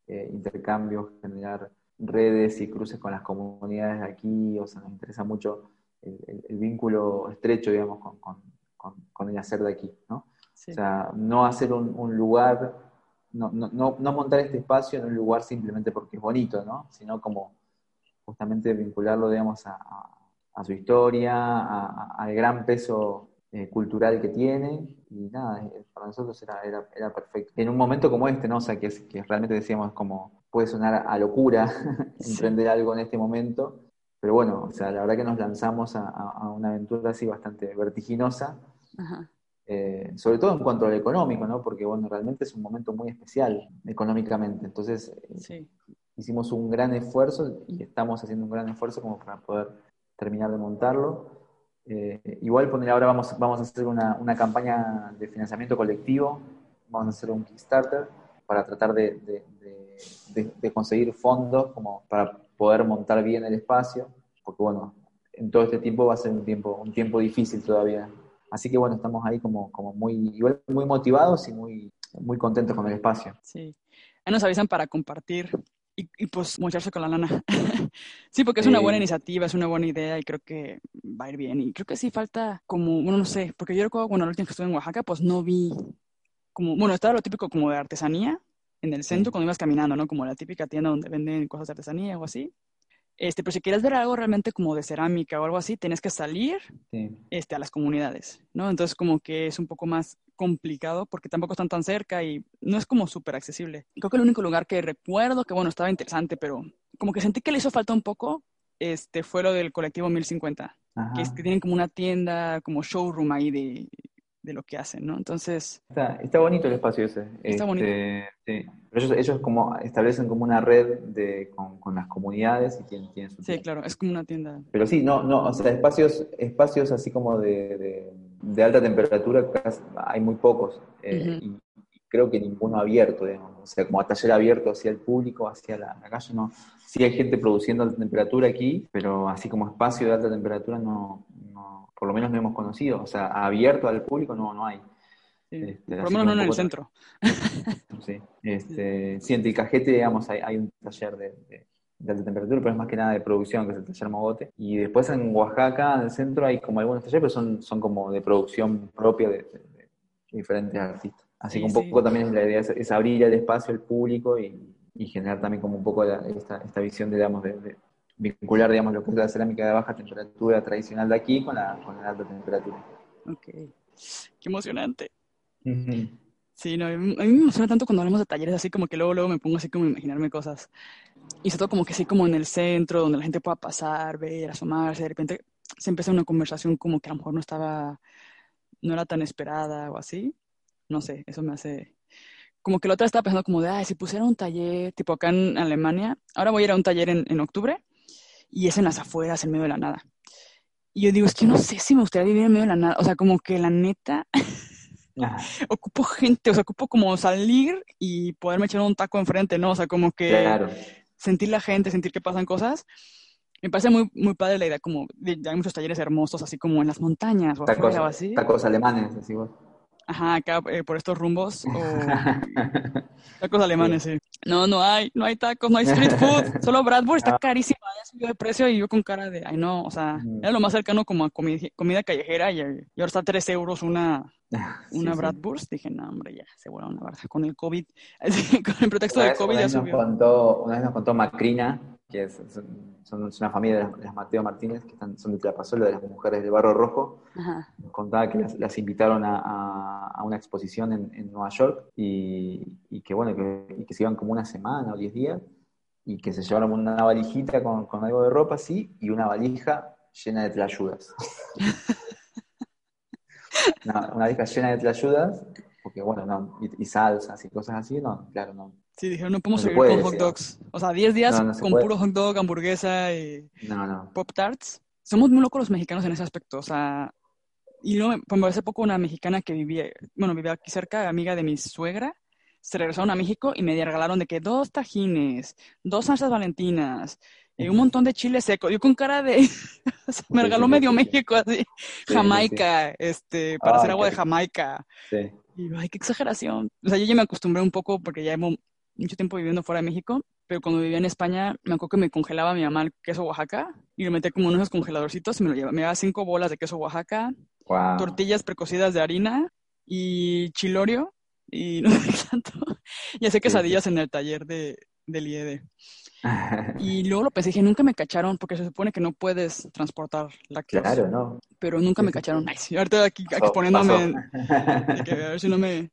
eh, intercambios, generar redes y cruces con las comunidades de aquí, o sea, nos interesa mucho el, vínculo estrecho, digamos, con, con, el hacer de aquí, ¿no? O sea, no hacer un, lugar, no, no, no, montar este espacio en un lugar simplemente porque es bonito, ¿no? Sino como justamente vincularlo, digamos, a, su historia, al gran peso eh, cultural que tiene, y nada, eh, para nosotros era, era, era, perfecto. En un momento como este, ¿no? O sea, que, que realmente decíamos como, puede sonar a locura (laughs) emprender algo en este momento, pero bueno, o sea, la verdad que nos lanzamos a, a una aventura así bastante vertiginosa, eh, sobre todo en cuanto al económico, ¿no? Porque, bueno, realmente es un momento muy especial económicamente. Entonces, eh, hicimos un gran esfuerzo y estamos haciendo un gran esfuerzo como para poder terminar de montarlo. Eh, igual poner ahora vamos, vamos a hacer una, campaña de financiamiento colectivo, vamos a hacer un Kickstarter para tratar de, de, conseguir fondos como para poder montar bien el espacio, porque bueno, en todo este tiempo va a ser un tiempo, un tiempo difícil todavía Así que bueno, estamos ahí como, como muy, muy motivados y muy, muy contentos con el espacio. Sí. Ahí nos avisan para compartir y, y, pues mocharse con la lana. (laughs) sí, porque es una buena iniciativa, es una buena idea y creo que va a ir bien. Y creo que sí falta como, bueno, no sé, porque yo recuerdo, bueno, la última que estuve en Oaxaca, pues no vi como, bueno, estaba lo típico como de artesanía en el centro cuando ibas caminando, ¿no? Como la típica tienda donde venden cosas de artesanía o así. Este, pero si quieres ver algo realmente como de cerámica o algo así, tienes que salir este, a las comunidades, ¿no? Entonces como que es un poco más complicado porque tampoco están tan cerca y no es como súper accesible. Creo que el único lugar que recuerdo que, bueno, estaba interesante, pero como que sentí que le hizo falta un poco, este, fue lo del colectivo 1050, que, es que tienen como una tienda, como showroom ahí de, de lo que hacen, ¿no? Entonces... Está, está bonito el espacio ese. Está bonito. Este, sí. Pero ellos, ellos, como establecen como una red de, con, con las comunidades y tienen, tienen su Sí, claro, es como una tienda. Pero sí, no, no, o sea, espacios, espacios así como de, de, alta temperatura hay muy pocos. Eh, y creo que ninguno abierto, digamos. O sea, como a taller abierto hacia el público, hacia la, la calle, no. Sí hay gente produciendo alta temperatura aquí, pero así como espacio de alta temperatura no, por lo menos no hemos conocido. O sea, abierto al público no, no hay. Este, por lo menos no en el centro. Sí, este, sí, en Tilcajete, digamos, hay, hay un taller de, alta temperatura, pero es más que nada de producción, que es el taller Mogote. Y después en Oaxaca, en el centro, hay como algunos talleres, pero son, son como de producción propia de, diferentes artistas. Así que un poco también la idea es, abrir el espacio al público y, generar también como un poco esta, esta visión, digamos, de, vincular, digamos, lo que es la cerámica de baja temperatura tradicional de aquí con la, con la alta temperatura. Ok, qué emocionante. Sí, no, a mí me emociona tanto cuando hablamos de talleres, así como que luego, luego me pongo así como a imaginarme cosas. Y sobre todo como que así como en el centro, donde la gente pueda pasar, ver, asomarse, de repente se empieza una conversación como que a lo mejor no estaba, no era tan esperada o así. No sé, eso me hace... Como que la otra estaba pensando como de, ay, si pusiera un taller, tipo acá en Alemania, ahora voy a ir a un taller en, en octubre, y es en las afueras, en medio de la nada. Y yo digo, es que no sé si me gustaría vivir en medio de la nada. O sea, como que la neta, (laughs) ocupo gente, o sea, ocupo como salir y poderme echar un taco enfrente, ¿no? O sea, como que sentir la gente, sentir que pasan cosas. Me parece muy, muy padre la idea, como de, hay muchos talleres hermosos, así como en las montañas o tacos, o así. Tacos alemanes, así vos. Ajá, acá eh, por estos rumbos. O... (laughs) tacos alemanes, sí. No, no hay, no hay tacos, no hay street food. (laughs) Solo Bradbury está carísimo, ya subió de precio y yo con cara de, ay no, o sea, era lo más cercano como a comida callejera y, ahora está 3 euros una, (laughs) una Bradburst. Dije, no, hombre, ya, seguro una verdad. Con el COVID, (laughs) con el pretexto de COVID ya subió. una vez nos contó Macrina que es, son, una familia de las, Mateo Martínez, que están, son de Tlapasolo, de las mujeres de Barro Rojo. Nos contaba que las, invitaron a, a, una exposición en, en Nueva York y, y, que, bueno, que, y que se iban como una semana o diez días y que se llevaron una valijita con, con algo de ropa así y una valija llena de tlayudas. (laughs) una, una valija llena de tlayudas porque bueno, no, y, salsas y cosas así, no, claro, no. Sí, dijeron, no podemos seguir con hot dogs. O sea, 10 días con puro hot dog, hamburguesa y pop tarts. Somos muy locos los mexicanos en ese aspecto, o sea, y luego, pues, hace poco una mexicana que vivía, bueno, vivía aquí cerca, amiga de mi suegra, se regresaron a México y me regalaron de que dos tajines, dos salsas valentinas, y un montón de chile seco. Yo con cara de... (laughs) me regaló medio México así. Jamaica, este, para hacer agua de Jamaica. Sí. Y ay, qué exageración. O sea, yo ya me acostumbré un poco porque ya llevo mucho tiempo viviendo fuera de México, pero cuando vivía en España, me acuerdo que me congelaba mi mamá el queso Oaxaca y lo metía como en unos congeladorcitos y me lo llevaba. Me daba cinco bolas de queso Oaxaca, tortillas precocidas de harina y chilorio y (laughs) no sé tanto. Y hacía quesadillas en el taller de, del IED. Y (laughs) luego lo pensé, dije, nunca me cacharon, porque se supone que no puedes transportar lácteos. Claro, no. Pero nunca me cacharon. Ay, sí, ahorita aquí exponiéndome, que a ver si no me...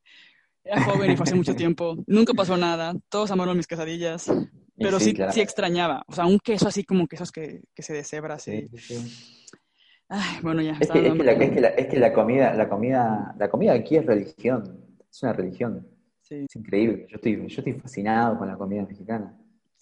Era joven y fue hace mucho (laughs) tiempo. Nunca pasó nada. Todos amaron mis quesadillas. Pero sí, sí, extrañaba. O sea, un queso así como quesos que, que se deshebra así. Ay, bueno, ya. Es que, es, que la, es, que la, es que la comida, la comida, la comida aquí es religión. Es una religión. Sí. Es increíble. Yo estoy, yo estoy fascinado con la comida mexicana.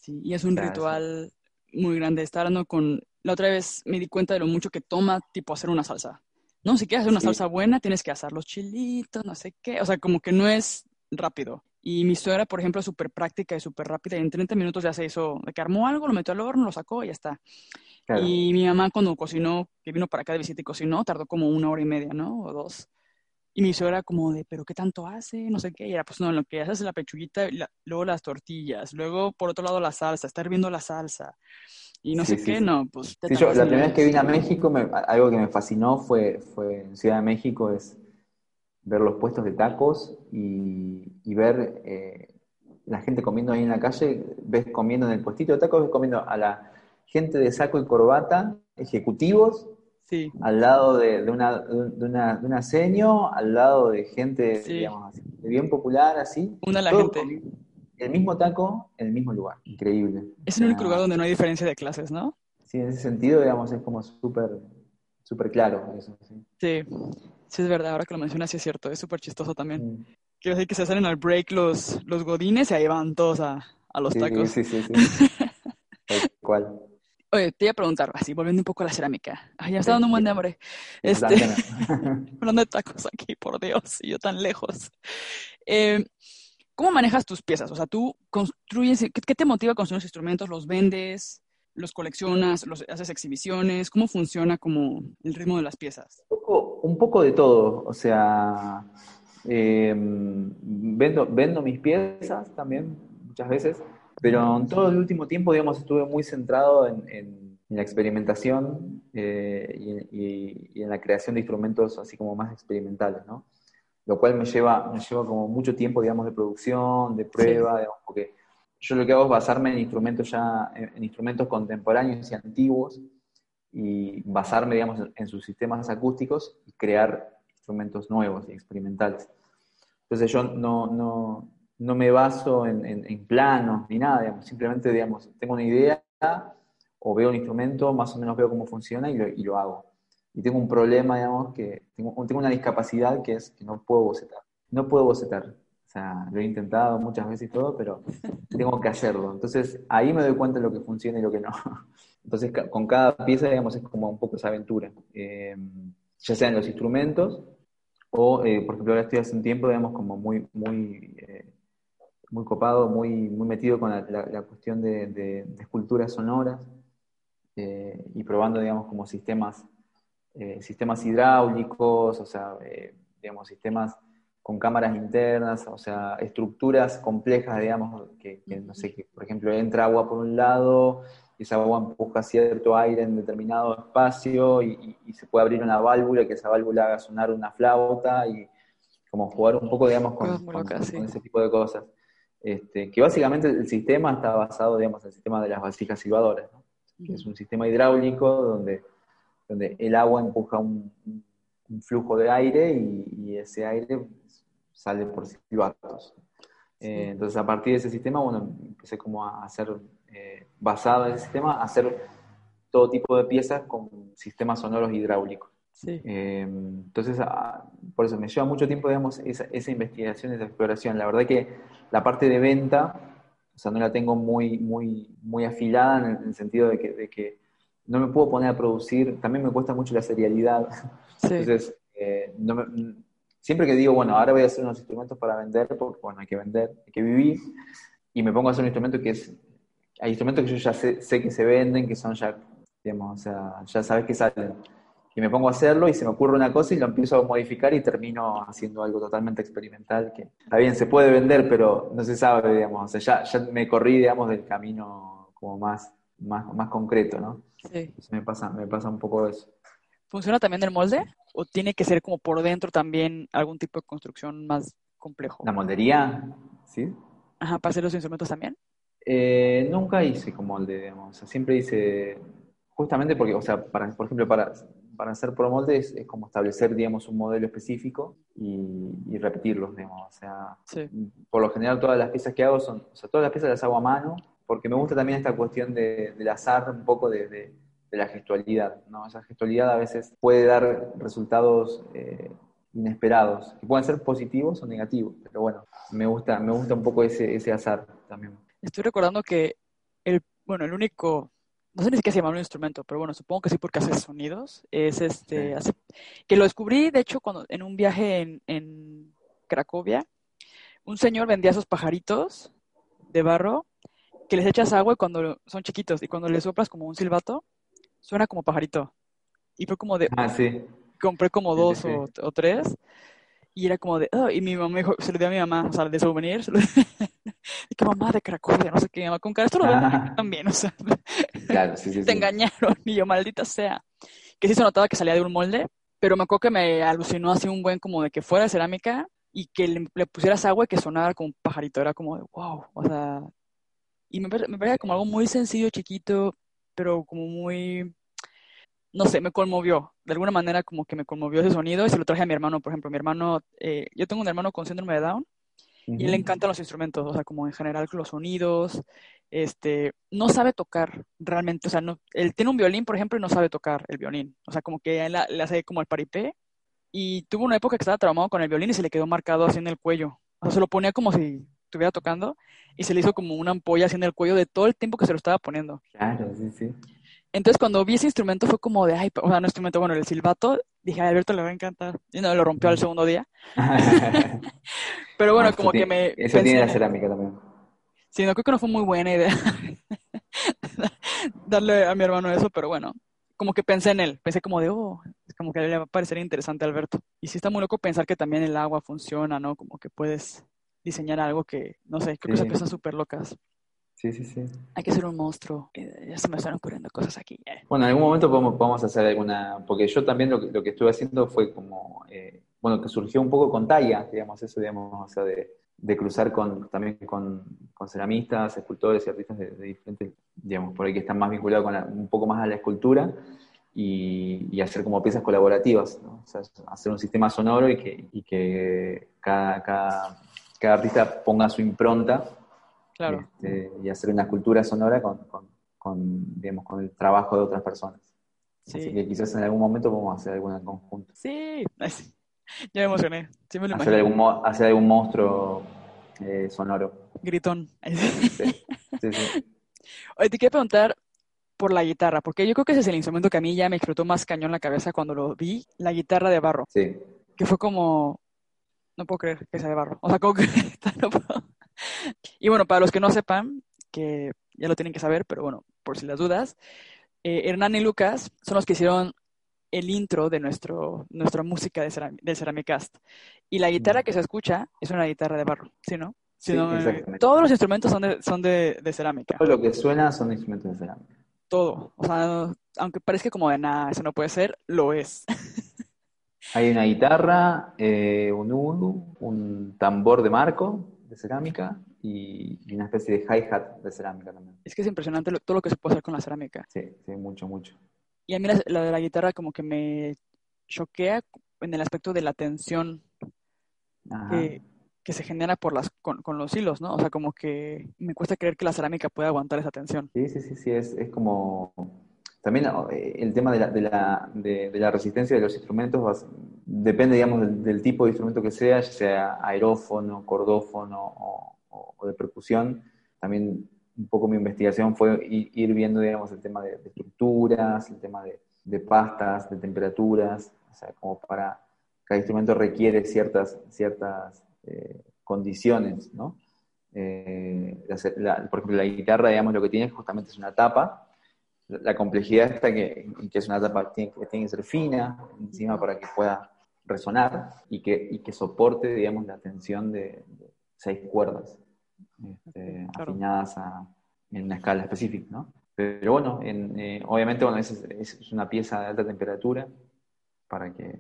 Sí, y es un ritual muy grande. Estar no con... La otra vez me di cuenta de lo mucho que toma, tipo, hacer una salsa. No, si quieres hacer una salsa buena, tienes que hacer los chilitos, no sé qué. O sea, como que no es rápido. Y mi suegra, por ejemplo, es súper práctica y súper rápida. Y en 30 minutos ya se hizo, de que armó algo, lo metió al horno, lo sacó y ya está. Y mi mamá cuando cocinó, que vino para acá de visita y cocinó, tardó como una hora y media, ¿no? O dos. Y mi suegra como de, ¿pero qué tanto hace? No sé qué. Y era, pues no, lo que hace es la pechuguita, luego las tortillas, luego por otro lado la salsa, estar viendo la salsa. Y no sé qué, no, pues... yo, la primera vez que vine a México, algo que me fascinó fue, fue en Ciudad de México, es ver los puestos de tacos y, ver eh, la gente comiendo ahí en la calle, ves comiendo en el puestito de tacos, ves comiendo a la gente de saco y corbata, ejecutivos, sí. al lado de, una, de, una, de seño, al lado de gente, digamos, bien popular, así. Una la gente. El mismo taco en el mismo lugar. Increíble. Es el único lugar donde no hay diferencia de clases, ¿no? Sí, en ese sentido, digamos, es como súper súper claro eso. ¿sí? ¿sí? Sí, es verdad, ahora que lo mencionas, sí es cierto, es súper chistoso también. Quiero decir que se salen al break los, los godines y ahí van todos a, a los tacos. Sí, sí, sí. (laughs) ¿Cuál? Oye, te iba a preguntar, así volviendo un poco a la cerámica. Ay, ya está dando un buen de hambre. Este, (laughs) hablando de tacos aquí, por Dios, y yo tan lejos. Eh, ¿Cómo manejas tus piezas? O sea, tú construyes, ¿qué, te motiva a construir los instrumentos? ¿Los vendes? ¿Los coleccionas? Los, ¿Haces exhibiciones? ¿Cómo funciona como el ritmo de las piezas? Un poco, un poco de todo. O sea, vendo, vendo mis piezas también muchas veces, pero en todo el último tiempo, digamos, estuve muy centrado en, la experimentación eh, y, en la creación de instrumentos así como más experimentales, ¿no? Lo cual me lleva, me lleva como mucho tiempo, digamos, de producción, de prueba, digamos, porque yo lo que hago es basarme en instrumentos ya, en, instrumentos contemporáneos y antiguos y basarme, digamos, en, sus sistemas acústicos y crear instrumentos nuevos y experimentales. Entonces yo no, no, no me baso en, en, planos ni nada, digamos, simplemente, digamos, tengo una idea o veo un instrumento, más o menos veo cómo funciona y lo, y lo hago. Y tengo un problema, digamos, que tengo, tengo una discapacidad que es que no puedo bocetar. No puedo bocetar lo he intentado muchas veces y todo, pero (laughs) tengo que hacerlo. Entonces, ahí me doy cuenta de lo que funciona y lo que no. (laughs) Entonces, con cada pieza, digamos, es como un poco esa aventura. Eh, ya sean los instrumentos, o, eh, por ejemplo, ahora estoy hace un tiempo, digamos, como muy, muy, eh, muy copado, muy, muy metido con la, cuestión de, esculturas sonoras y probando, digamos, como sistemas, sistemas hidráulicos, o sea, digamos, sistemas con cámaras internas, o sea, estructuras complejas, digamos, que, no sé, que por ejemplo entra agua por un lado, y esa agua empuja cierto aire en determinado espacio y, se puede abrir una válvula y que esa válvula haga sonar una flauta y como jugar un poco, digamos, con, ese tipo de cosas. Este, que básicamente el sistema está basado, digamos, en el sistema de las vasijas silbadoras, que es un sistema hidráulico donde, donde el agua empuja un, flujo de aire y ese aire sale por silbatos. Eh, entonces, a partir de ese sistema, bueno, empecé como a hacer, eh, basado en ese sistema, a hacer todo tipo de piezas con sistemas sonoros hidráulicos. Eh, entonces, ah, por eso me lleva mucho tiempo, digamos, esa, esa, investigación, esa exploración. La verdad que la parte de venta, o sea, no la tengo muy, muy, muy afilada en el, sentido de que, de que, no me puedo poner a producir, también me cuesta mucho la serialidad. Entonces, no me, siempre que digo, bueno, ahora voy a hacer unos instrumentos para vender, porque bueno, hay que vender, hay que vivir, y me pongo a hacer un instrumento que es, hay instrumentos que yo ya sé, que se venden, que son ya, digamos, o sea, ya sabes que salen. Y me pongo a hacerlo y se me ocurre una cosa y lo empiezo a modificar y termino haciendo algo totalmente experimental, que está bien, se puede vender, pero no se sabe, digamos, o sea, ya, ya me corrí, digamos, del camino como más, más, más concreto, ¿no? Sí. me pasa, me pasa un poco eso. ¿Funciona también el molde? ¿O tiene que ser como por dentro también algún tipo de construcción más complejo? ¿La moldería? ¿Sí? Ajá, ¿para hacer los instrumentos también? Eh, nunca hice como molde, digamos. siempre hice, justamente porque, o sea, para, por ejemplo, para, para hacer por molde es, como establecer, digamos, un modelo específico y, y repetirlos, digamos. O sea, por lo general todas las piezas que hago son, o sea, todas las piezas las hago a mano, porque me gusta también esta cuestión de, del azar, un poco de de la gestualidad. ¿no? Esa gestualidad a veces puede dar resultados eh, inesperados, que pueden ser positivos o negativos, pero bueno, me gusta, me gusta un poco ese, ese azar también. Estoy recordando que el, bueno, el único, no sé ni siquiera se llama un instrumento, pero bueno, supongo que sí porque hace sonidos, es este, que lo descubrí, de hecho, cuando en un viaje en, en Cracovia, un señor vendía esos pajaritos de barro que les echas agua y cuando son chiquitos y cuando les soplas como un silbato, suena como pajarito. Y fue como de... Ah, sí. Compré como dos O, tres. Y era como de... Oh, y mi mamá dijo, se lo dio a mi mamá, o sea, de souvenir. Se lo (laughs) y que mamá de Cracovia, no sé qué, mamá con cara. Esto lo ah. también, o sea. Claro, sí, sí. Te engañaron. Y yo, maldita sea. Que sí se notaba que salía de un molde, pero me acuerdo que me alucinó así un buen como de que fuera cerámica y que le, pusieras agua y que sonara como un pajarito, era como de wow, o sea, y me, me parecía como algo muy sencillo, chiquito, pero como muy, no sé, me conmovió, de alguna manera como que me conmovió ese sonido y se lo traje a mi hermano, por ejemplo, mi hermano, eh, yo tengo un hermano con síndrome de Down y le encantan los instrumentos, o sea, como en general los sonidos, este, no sabe tocar realmente, o sea, no, él tiene un violín, por ejemplo, y no sabe tocar el violín, o sea, como que él le hace como el paripé, y tuvo una época que estaba traumado con el violín y se le quedó marcado así en el cuello, o sea, se lo ponía como si estuviera tocando, y se le hizo como una ampolla así en el cuello de todo el tiempo que se lo estaba poniendo. Claro, sí, sí. Entonces, cuando vi ese instrumento fue como de, ay, o sea, no instrumento, bueno, el silbato, dije, a Alberto le va a encantar. Y no, lo rompió al segundo día. (laughs) Pero bueno, como que me... Eso tiene la cerámica también. Sí, no creo que no fue muy buena idea (laughs) darle a mi hermano eso, pero bueno, como que pensé en él, pensé como de, oh, como que le va a parecer interesante a Alberto. Y sí está muy loco pensar que también el agua funciona, ¿no? Como que puedes diseñar algo que, no sé, creo que esas piezas súper locas. Sí, sí, sí. Hay que ser un monstruo. Ya se me están ocurriendo cosas aquí. Eh. Bueno, en algún momento podemos, hacer alguna, porque yo también lo que, lo que estuve haciendo fue como, eh, bueno, que surgió un poco con talla, digamos, eso, digamos, o sea, de, de cruzar con, también con, con ceramistas, escultores y artistas de, diferentes, digamos, por ahí que están más vinculados con un poco más a la escultura y, y hacer como piezas colaborativas, ¿no? o sea, hacer un sistema sonoro y que, y que cada, cada, cada artista ponga su impronta Claro. Este, y hacer una cultura sonora con, con, digamos, con el trabajo de otras personas. Así que quizás en algún momento podemos hacer alguna en conjunto. Sí, (laughs) (laughs) ya me emocioné. Sí me lo hacer, algún, hacer algún monstruo eh, sonoro. Gritón. Sí, sí, (laughs) Oye, te quiero preguntar por la guitarra, porque yo creo que ese es el instrumento que a mí ya me explotó más cañón la cabeza cuando lo vi, la guitarra de barro. Sí. Que fue como, no puedo creer que sea de barro. O sea, como que (laughs) no puedo, y bueno, para los que no sepan, que ya lo tienen que saber, pero bueno, por si las dudas, eh, Hernán y Lucas son los que hicieron el intro de nuestro, nuestra música de, Ceramicast. Y la guitarra que se escucha es una guitarra de barro, ¿sí, no? Sí, exactamente. Todos los instrumentos son de, son de, de, cerámica. Todo lo que suena son instrumentos de cerámica. Todo. O sea, aunque parezca como de nada, eso no puede ser, lo es. Hay una guitarra, eh, un udu, un tambor de marco, de cerámica y, una especie de hi-hat de cerámica también. Es que es impresionante todo lo que se puede hacer con la cerámica. Sí, sí, mucho, mucho. Y a mí la, de la guitarra como que me choquea en el aspecto de la tensión que, que, se genera por las, con, con, los hilos, ¿no? O sea, como que me cuesta creer que la cerámica pueda aguantar esa tensión. Sí, sí, sí, sí, es, es como también eh, el tema de la, de la, de, la resistencia de los instrumentos depende, digamos, del, tipo de instrumento que sea, ya sea aerófono, cordófono o, de percusión. También un poco mi investigación fue ir, viendo, digamos, el tema de, estructuras, el tema de, pastas, de temperaturas, o sea, como para cada instrumento requiere ciertas, ciertas eh, condiciones, ¿no? Eh, por ejemplo, la guitarra, digamos, lo que tiene justamente es una tapa, la complejidad está que, que es una tapa que tiene, que ser fina encima para que pueda resonar y que, y que soporte, digamos, la tensión de, seis cuerdas este, afinadas en una escala específica, ¿no? Pero bueno, eh, obviamente bueno, es, es, una pieza de alta temperatura para que,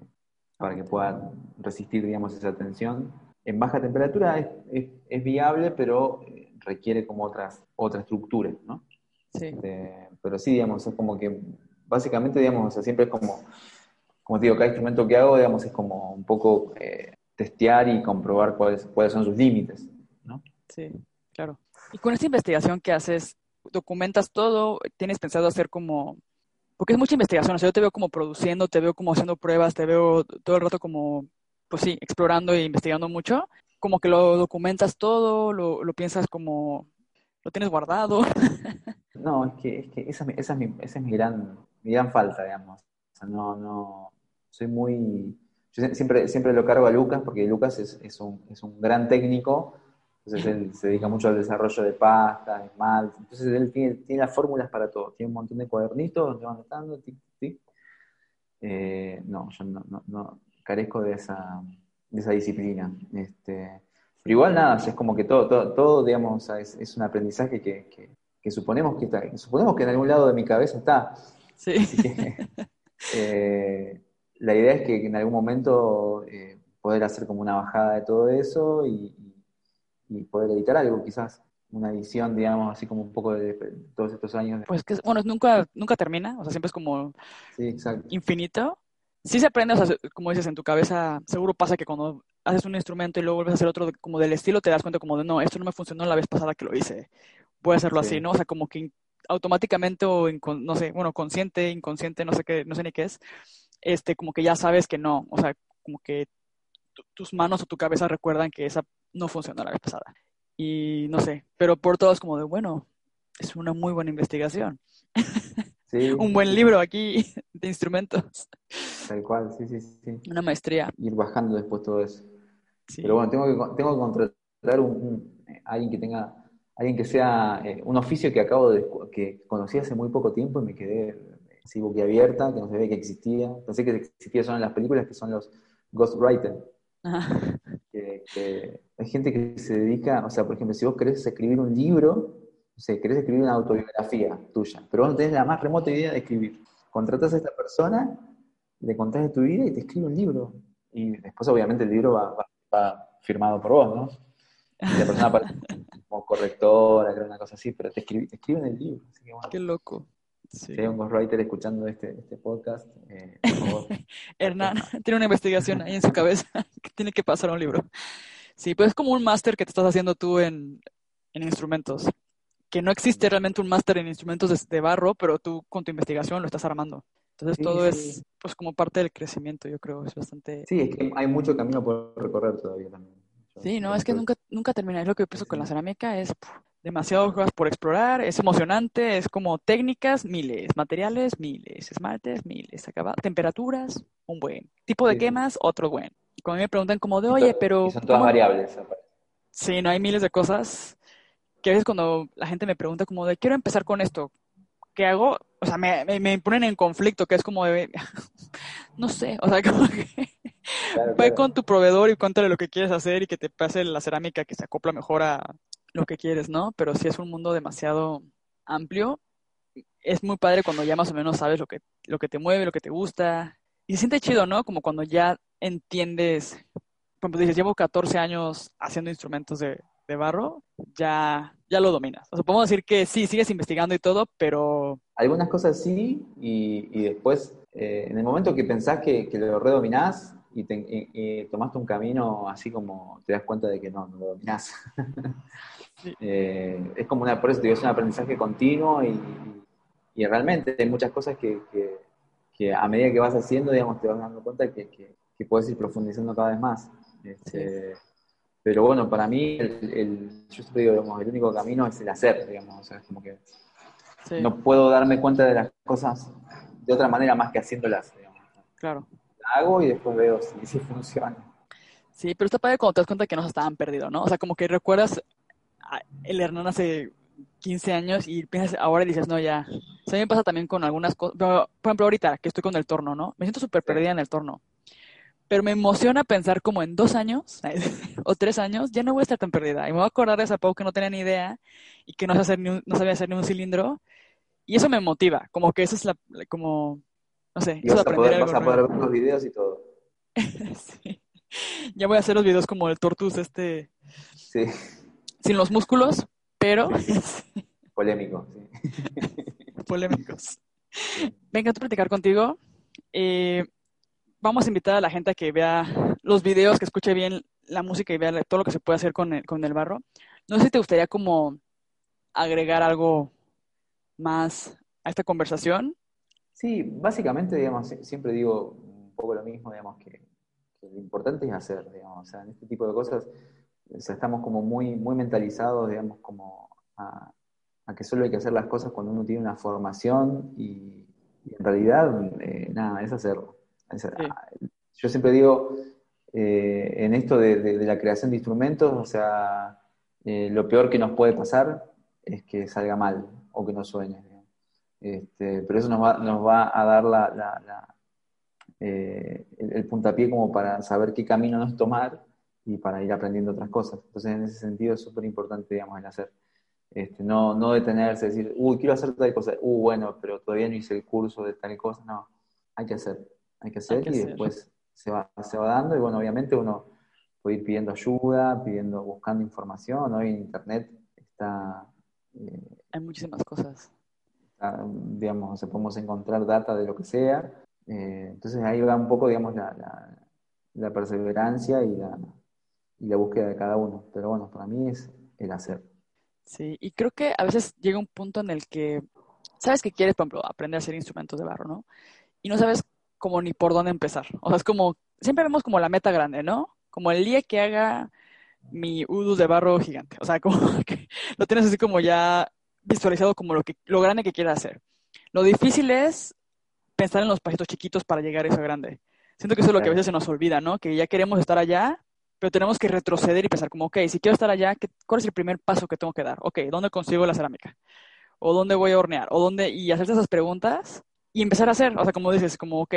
para que pueda resistir, digamos, esa tensión. En baja temperatura es, es, viable, pero eh, requiere como otras, otra estructura, ¿no? Sí. Este, pero sí, digamos, es como que, básicamente, digamos, siempre es como, como te digo, cada instrumento que hago, digamos, es como un poco eh, testear y comprobar cuáles, cuáles son sus límites. Sí, claro. Y con esta investigación que haces, documentas todo, tienes pensado hacer como, porque es mucha investigación, o sea, yo te veo como produciendo, te veo como haciendo pruebas, te veo todo el rato como, pues sí, explorando e investigando mucho, como que lo documentas todo, lo, lo piensas como, lo tienes guardado. (laughs) No, es que, es que esa, esa, es mi, esa es mi gran, mi gran falta, digamos. O sea, no, no, soy muy... Yo siempre, siempre lo cargo a Lucas porque Lucas es, es, un, es un gran técnico, entonces él se dedica mucho al desarrollo de pasta, de esmalte, entonces él tiene, tiene las fórmulas para todo, tiene un montón de cuadernitos donde va anotando, tic, tic. Eh, no, yo no, no, no, carezco de esa, de esa disciplina. Este, pero igual nada, es como que todo, todo, todo digamos, es, es un aprendizaje que, que, que suponemos que está, suponemos que en algún lado de mi cabeza está. Sí. (laughs) Eh, la idea es que en algún momento eh, poder hacer como una bajada de todo eso y, y, poder editar algo, quizás una edición, digamos, así como un poco de, todos estos años. Pues que, bueno, nunca, nunca termina, o sea, siempre es como infinito. Sí se aprende, o sea, como dices, en tu cabeza, seguro pasa que cuando haces un instrumento y luego vuelves a hacer otro como del estilo, te das cuenta como de, no, esto no me funcionó la vez pasada que lo hice, voy a hacerlo así, ¿no? O sea, como que automáticamente o, no sé, bueno, consciente, inconsciente, no sé qué, no sé ni qué es, este, como que ya sabes que no, o sea, como que tus manos o tu cabeza recuerdan que esa no funcionó la vez pasada. Y no sé, pero por todo es como de, bueno, es una muy buena investigación. (laughs) un buen libro aquí (laughs) de instrumentos. Tal cual, sí, sí, sí. Una maestría. Ir bajando después todo eso. Pero bueno, tengo que, tengo que contratar un, alguien que tenga, alguien que sea eh, un oficio que acabo de, que conocí hace muy poco tiempo y me quedé así boquiabierta, que no sabía que existía. Pensé que existía solo en las películas, que son los ghostwriters. Que, hay gente que se dedica, o sea, por ejemplo, si vos querés escribir un libro, no sé, querés escribir una autobiografía tuya, pero vos no tenés la más remota idea de escribir. Contratas a esta persona, le contás de tu vida y te escribe un libro. Y después, obviamente, el libro va, firmado por vos, ¿no? Y la persona aparece como correctora, una cosa así, pero te, escribe, te escriben el libro. Qué loco. Si hay un ghostwriter escuchando este, este podcast, eh, por favor. (laughs) Hernán tiene una investigación ahí en su cabeza (laughs) que tiene que pasar a un libro. Sí, pues es como un máster que te estás haciendo tú en, en instrumentos que no existe realmente un máster en instrumentos de, barro, pero tú con tu investigación lo estás armando. Entonces todo es pues como parte del crecimiento, yo creo, es bastante... Sí, es que hay mucho camino por recorrer todavía también. sí, no, es que nunca, nunca termina. Es lo que pienso con la cerámica, es demasiado cosas por explorar, es emocionante, es como técnicas, miles, materiales, miles, esmaltes, miles, acabados, temperaturas, un buen. Tipo de quemas, otro buen. Cuando me preguntan como de, oye, pero... son todas variables. Sí, no hay miles de cosas que a veces cuando la gente me pregunta como de, quiero empezar con esto, ¿qué hago? O sea, me, me, ponen en conflicto, que es como de, (laughs) no sé, o sea, (laughs) como que ve con tu proveedor y cuéntale lo que quieres hacer y que te pase la cerámica que se acopla mejor a lo que quieres, ¿no? Pero si es un mundo demasiado amplio, es muy padre cuando ya más o menos sabes lo que, lo que te mueve, lo que te gusta. Y se siente chido, ¿no? Como cuando ya entiendes, como dices, llevo 14 años haciendo instrumentos de, de barro, ya, ya lo dominas. O sea, podemos decir que sí, sigues investigando y todo, pero... Algunas cosas sí, y, después, eh, en el momento que pensás que, lo redominás y, te, tomaste un camino así como te das cuenta de que no, no lo dominás. (laughs) Eh, es como una, por eso te digo, es un aprendizaje continuo y, realmente hay muchas cosas que, a medida que vas haciendo, digamos, te vas dando cuenta que, que, puedes ir profundizando cada vez más. Este, pero bueno, para mí, el, yo siempre digo, digamos, el único camino es el hacer, digamos. O sea, es como que no puedo darme cuenta de las cosas de otra manera más que haciéndolas, digamos. Claro. Hago y después veo si, si funciona. Sí, pero está padre cuando te das cuenta que no estaban perdidos, ¿no? O sea, como que recuerdas el Hernán hace 15 años y piensas ahora y dices, no, ya. O sea, a mí me pasa también con algunas cosas. Por ejemplo, ahorita que estoy con el torno, ¿no? Me siento súper perdida en el torno. Pero me emociona pensar como en dos años (laughs) o tres años ya no voy a estar tan perdida. Y me voy a acordar de esa poco que no tenía ni idea y que no, sabía hacer ni un, no sabía hacer ni un cilindro. Y eso me motiva, como que eso es la, como, no sé, eso vas, a poder, vas a poder ver los videos y todo. (laughs) sí. Ya voy a hacer los videos como el Tortus este. Sí. Sin los músculos, pero... (laughs) Polémico, sí. (laughs) Polémicos. Venga, a platicar contigo. Eh, vamos a invitar a la gente a que vea los videos, que escuche bien la música y vea todo lo que se puede hacer con el, con el barro. No sé si te gustaría como agregar algo más a esta conversación. Sí, básicamente, digamos, siempre digo un poco lo mismo, digamos, que, lo importante es hacer, digamos, o sea, en este tipo de cosas, estamos como muy, muy mentalizados, digamos, como a, que solo hay que hacer las cosas cuando uno tiene una formación y, en realidad, eh, nada, es hacerlo. Yo siempre digo, eh, en esto de, la creación de instrumentos, o sea, eh, lo peor que nos puede pasar es que salga mal o que no suene. Este, pero eso nos va, nos va a dar la, eh, el, puntapié como para saber qué camino nos tomar y para ir aprendiendo otras cosas. Entonces, en ese sentido es súper importante, digamos, el hacer. Este, no, no detenerse, decir, uy, quiero hacer tal cosa, uy, bueno, pero todavía no hice el curso de tal cosa, no, hay que hacer hay que hacer y después se va, se va dando y bueno, obviamente uno puede ir pidiendo ayuda, pidiendo, buscando información, hoy en internet está... Eh, hay muchísimas cosas. Digamos, se podemos encontrar data de lo que sea, eh, entonces ahí va un poco, digamos, la, la, perseverancia y la, y la búsqueda de cada uno, pero bueno, para mí es el hacer. Sí, y creo que a veces llega un punto en el que sabes que quieres, por ejemplo, aprender a hacer instrumentos de barro, ¿no? Y no sabes como ni por dónde empezar. O sea, es como, siempre vemos como la meta grande, ¿no? Como el día que haga mi udo de barro gigante. O sea, como (laughs) que lo tienes así como ya visualizado como lo, que, lo grande que quieras hacer. Lo difícil es pensar en los pasitos chiquitos para llegar a eso grande. Siento que eso es lo que a veces se nos olvida, ¿no? Que ya queremos estar allá, pero tenemos que retroceder y pensar como, ok, si quiero estar allá, ¿cuál es el primer paso que tengo que dar? Ok, ¿dónde consigo la cerámica? ¿O dónde voy a hornear? ¿O dónde? Y hacerte esas preguntas y empezar a hacer, o sea, como dices, como, ok,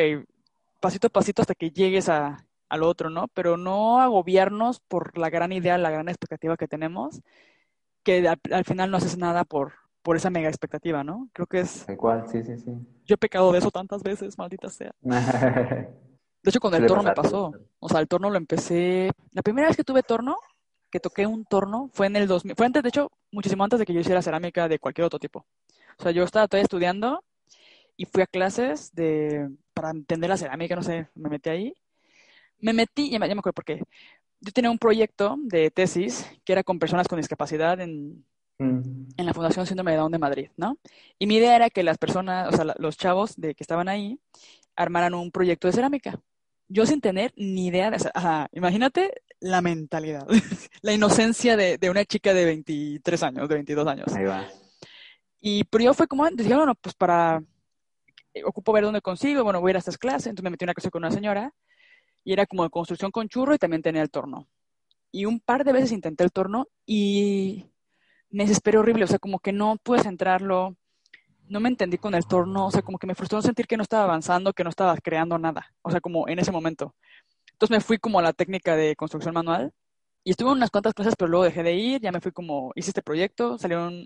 pasito a pasito hasta que llegues a, al otro, ¿no? Pero no agobiarnos por la gran idea, la gran expectativa que tenemos, que al, final no haces nada por, por esa mega expectativa, ¿no? Creo que es... Cual, sí, sí, sí. Yo he pecado de eso tantas veces, maldita sea. (laughs) De hecho, con el torno me pasó. O sea, el torno lo empecé... La primera vez que tuve torno, que toqué un torno, fue en el 2000... Fue antes, de hecho, muchísimo antes de que yo hiciera cerámica de cualquier otro tipo. O sea, yo estaba todavía estudiando y fui a clases de... para entender la cerámica, no sé, me metí ahí. Me metí, ya me, ya me acuerdo por qué. Yo tenía un proyecto de tesis que era con personas con discapacidad en, mm. en la Fundación Síndrome de Down de Madrid, ¿no? Y mi idea era que las personas, o sea, los chavos de que estaban ahí, armaran un proyecto de cerámica yo sin tener ni idea de Ajá, imagínate la mentalidad, (laughs) la inocencia de, una chica de 23 años, de 22 años. Ahí va. Y pero yo fue como, decía, bueno, pues para, eh, ocupo ver dónde consigo, bueno, voy a ir a estas clases, entonces me metí en una clase con una señora y era como de construcción con churro y también tenía el torno. Y un par de veces intenté el torno y me desesperé horrible, o sea, como que no pude centrarlo, no me entendí con el torno, o sea, como que me frustró sentir que no estaba avanzando, que no estaba creando nada, o sea, como en ese momento. Entonces me fui como a la técnica de construcción manual y estuve en unas cuantas clases, pero luego dejé de ir, ya me fui como, hice este proyecto, salieron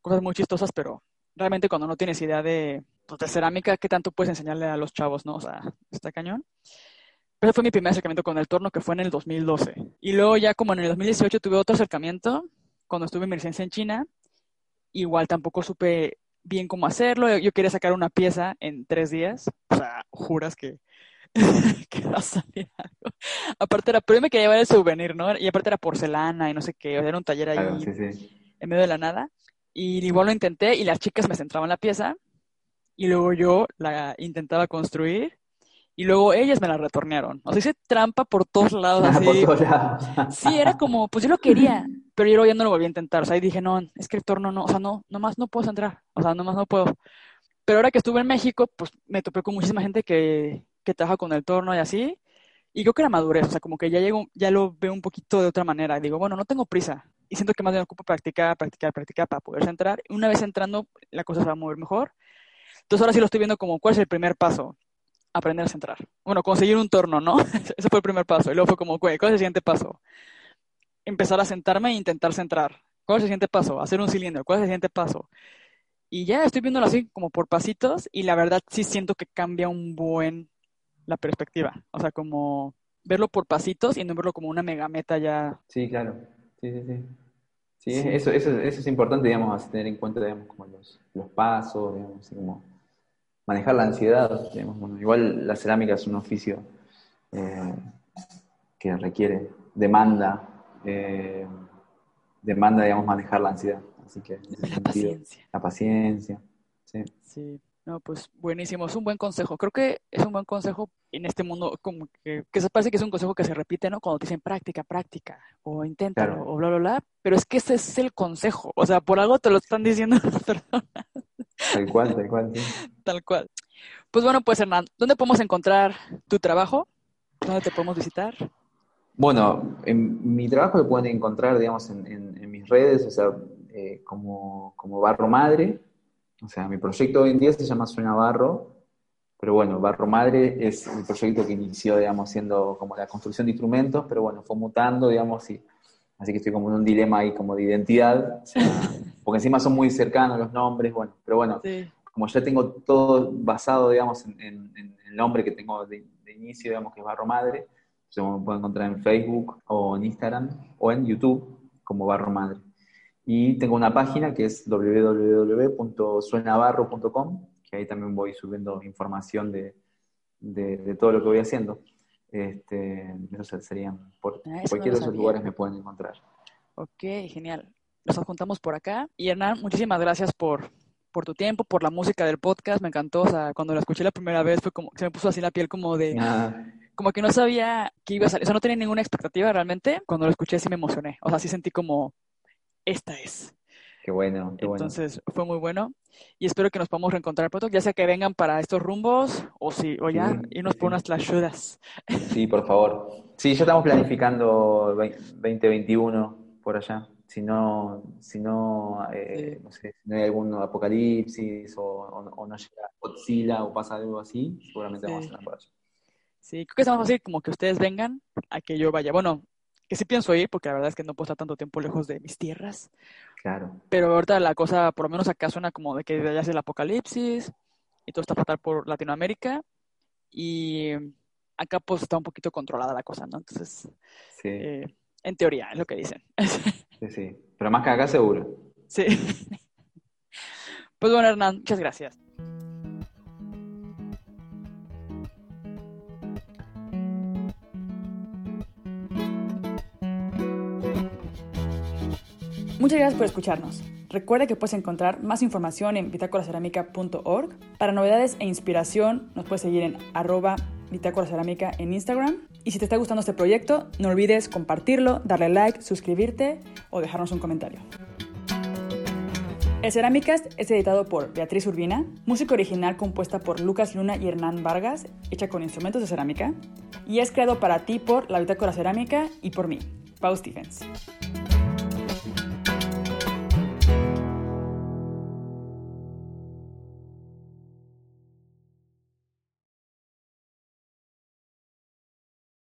cosas muy chistosas, pero realmente cuando no tienes idea de, pues, de cerámica, ¿qué tanto puedes enseñarle a los chavos, no? O sea, está cañón. Pero fue mi primer acercamiento con el torno, que fue en el 2012. Y luego ya como en el 2018 tuve otro acercamiento, cuando estuve en mi licencia en China, igual tampoco supe bien cómo hacerlo. Yo quería sacar una pieza en tres días. O sea, juras que, (laughs) que va a salir algo. Aparte era, pero yo me quería llevar el souvenir, ¿no? Y aparte era porcelana y no sé qué. O sea, era un taller ahí en medio de la nada. Y igual lo intenté y las chicas me centraban la pieza. Y luego yo la intentaba construir y luego ellas me la retornearon. O sea, hice trampa por todos lados. Así. por todos lados. (laughs) sí, era como, pues yo lo quería, pero yo ya no lo volví a intentar. O sea, ahí dije, no, es que el torno no, o sea, no, nomás no puedo entrar. O sea, nomás no puedo. Pero ahora que estuve en México, pues me topé con muchísima gente que, que trabaja con el torno y así. Y creo que era madurez, o sea, como que ya llego, ya lo veo un poquito de otra manera. Digo, bueno, no tengo prisa. Y siento que más bien ocupo practicar, practicar, practicar para poder entrar. Una vez entrando, la cosa se va a mover mejor. Entonces ahora sí lo estoy viendo como cuál es el primer paso aprender a centrar. Bueno, conseguir un torno, ¿no? (laughs) Ese fue el primer paso. Y luego fue como, ¿cuál es el siguiente paso? Empezar a sentarme e intentar centrar. ¿Cuál es el siguiente paso? Hacer un cilindro. ¿Cuál es el siguiente paso? Y ya estoy viéndolo así, como por pasitos, y la verdad sí siento que cambia un buen la perspectiva. O sea, como verlo por pasitos y no verlo como una mega meta ya. Sí, claro. Sí, sí, sí. Sí, Eso, eso, eso, es importante, digamos, tener en cuenta, digamos, como los, los pasos, digamos, así como manejar la ansiedad. igual la cerámica es un oficio eh, que requiere, demanda, eh, demanda, digamos, manejar la ansiedad. Así que, la paciencia. La paciencia, sí. Sí, no, pues buenísimo, es un buen consejo. Creo que es un buen consejo en este mundo, como que, que se parece que es un consejo que se repite, ¿no? Cuando te dicen práctica, práctica, o inténtalo, o bla, bla, bla. Pero es que ese es el consejo. O sea, por algo te lo están diciendo las (laughs) personas. Tal cual, tal cual. Tal cual. Pues bueno, pues Hernán, ¿dónde podemos encontrar tu trabajo? ¿Dónde te podemos visitar? Bueno, en mi trabajo lo pueden encontrar, digamos, en, mis redes, o sea, eh, como, como, Barro Madre. O sea, mi proyecto hoy en día se llama Suena Barro, pero bueno, Barro Madre es el proyecto que inició, digamos, siendo como la construcción de instrumentos, pero bueno, fue mutando, digamos, y así que estoy como en un dilema ahí como de identidad. (laughs) Porque encima son muy cercanos los nombres, bueno, pero bueno, como ya tengo todo basado, digamos, en, nombre que tengo de, inicio, digamos que es Barro Madre. Se me puede encontrar en Facebook o en Instagram o en YouTube como Barro Madre. Y tengo una página que es www.suenabarro.com, que ahí también voy subiendo información de, de, todo lo que voy haciendo. Este, eso serían, por ah, cualquier de esos lugares me pueden encontrar. Ok, genial. Nos juntamos por acá. Y Hernán, muchísimas gracias por, por tu tiempo, por la música del podcast, me encantó, o sea, cuando la escuché la primera vez fue como, se me puso así la piel como de, ah. como que no sabía que iba a salir, o sea, no tenía ninguna expectativa realmente, cuando lo escuché sí me emocioné, o sea, sí sentí como, esta es. Qué bueno, qué bueno. Entonces fue muy bueno y espero que nos podamos reencontrar pronto, ya sea que vengan para estos rumbos o si, o ya irnos por unas tlashudas. Sí, por favor. Sí, ya estamos planificando 2021 por allá si no, si no, eh, no sé, si no hay algún apocalipsis o, no llega Godzilla o pasa algo así, seguramente vamos a hacer por allá. Sí, creo que es más fácil como que ustedes vengan a que yo vaya. Bueno, que sí pienso ir, porque la verdad es que no puedo estar tanto tiempo lejos de mis tierras. Claro. Pero ahorita la cosa, por lo menos acá suena como de que ya es el apocalipsis y todo está fatal por Latinoamérica. Y acá pues está un poquito controlada la cosa, ¿no? Entonces, sí. Eh, en teoría, es lo que dicen. (laughs) Sí, sí. Pero más que acá seguro. Sí. Pues bueno, Hernán, muchas gracias. Muchas gracias por escucharnos. Recuerda que puedes encontrar más información en bitácoracerámica.org. Para novedades e inspiración nos puedes seguir en arroba bitácoracerámica en Instagram y si te está gustando este proyecto, no olvides compartirlo, darle like, suscribirte o dejarnos un comentario. El Ceramicast es editado por Beatriz Urbina, música original compuesta por Lucas Luna y Hernán Vargas, hecha con instrumentos de cerámica, y es creado para ti por La Bitácora Cerámica y por mí, Pau Stephens.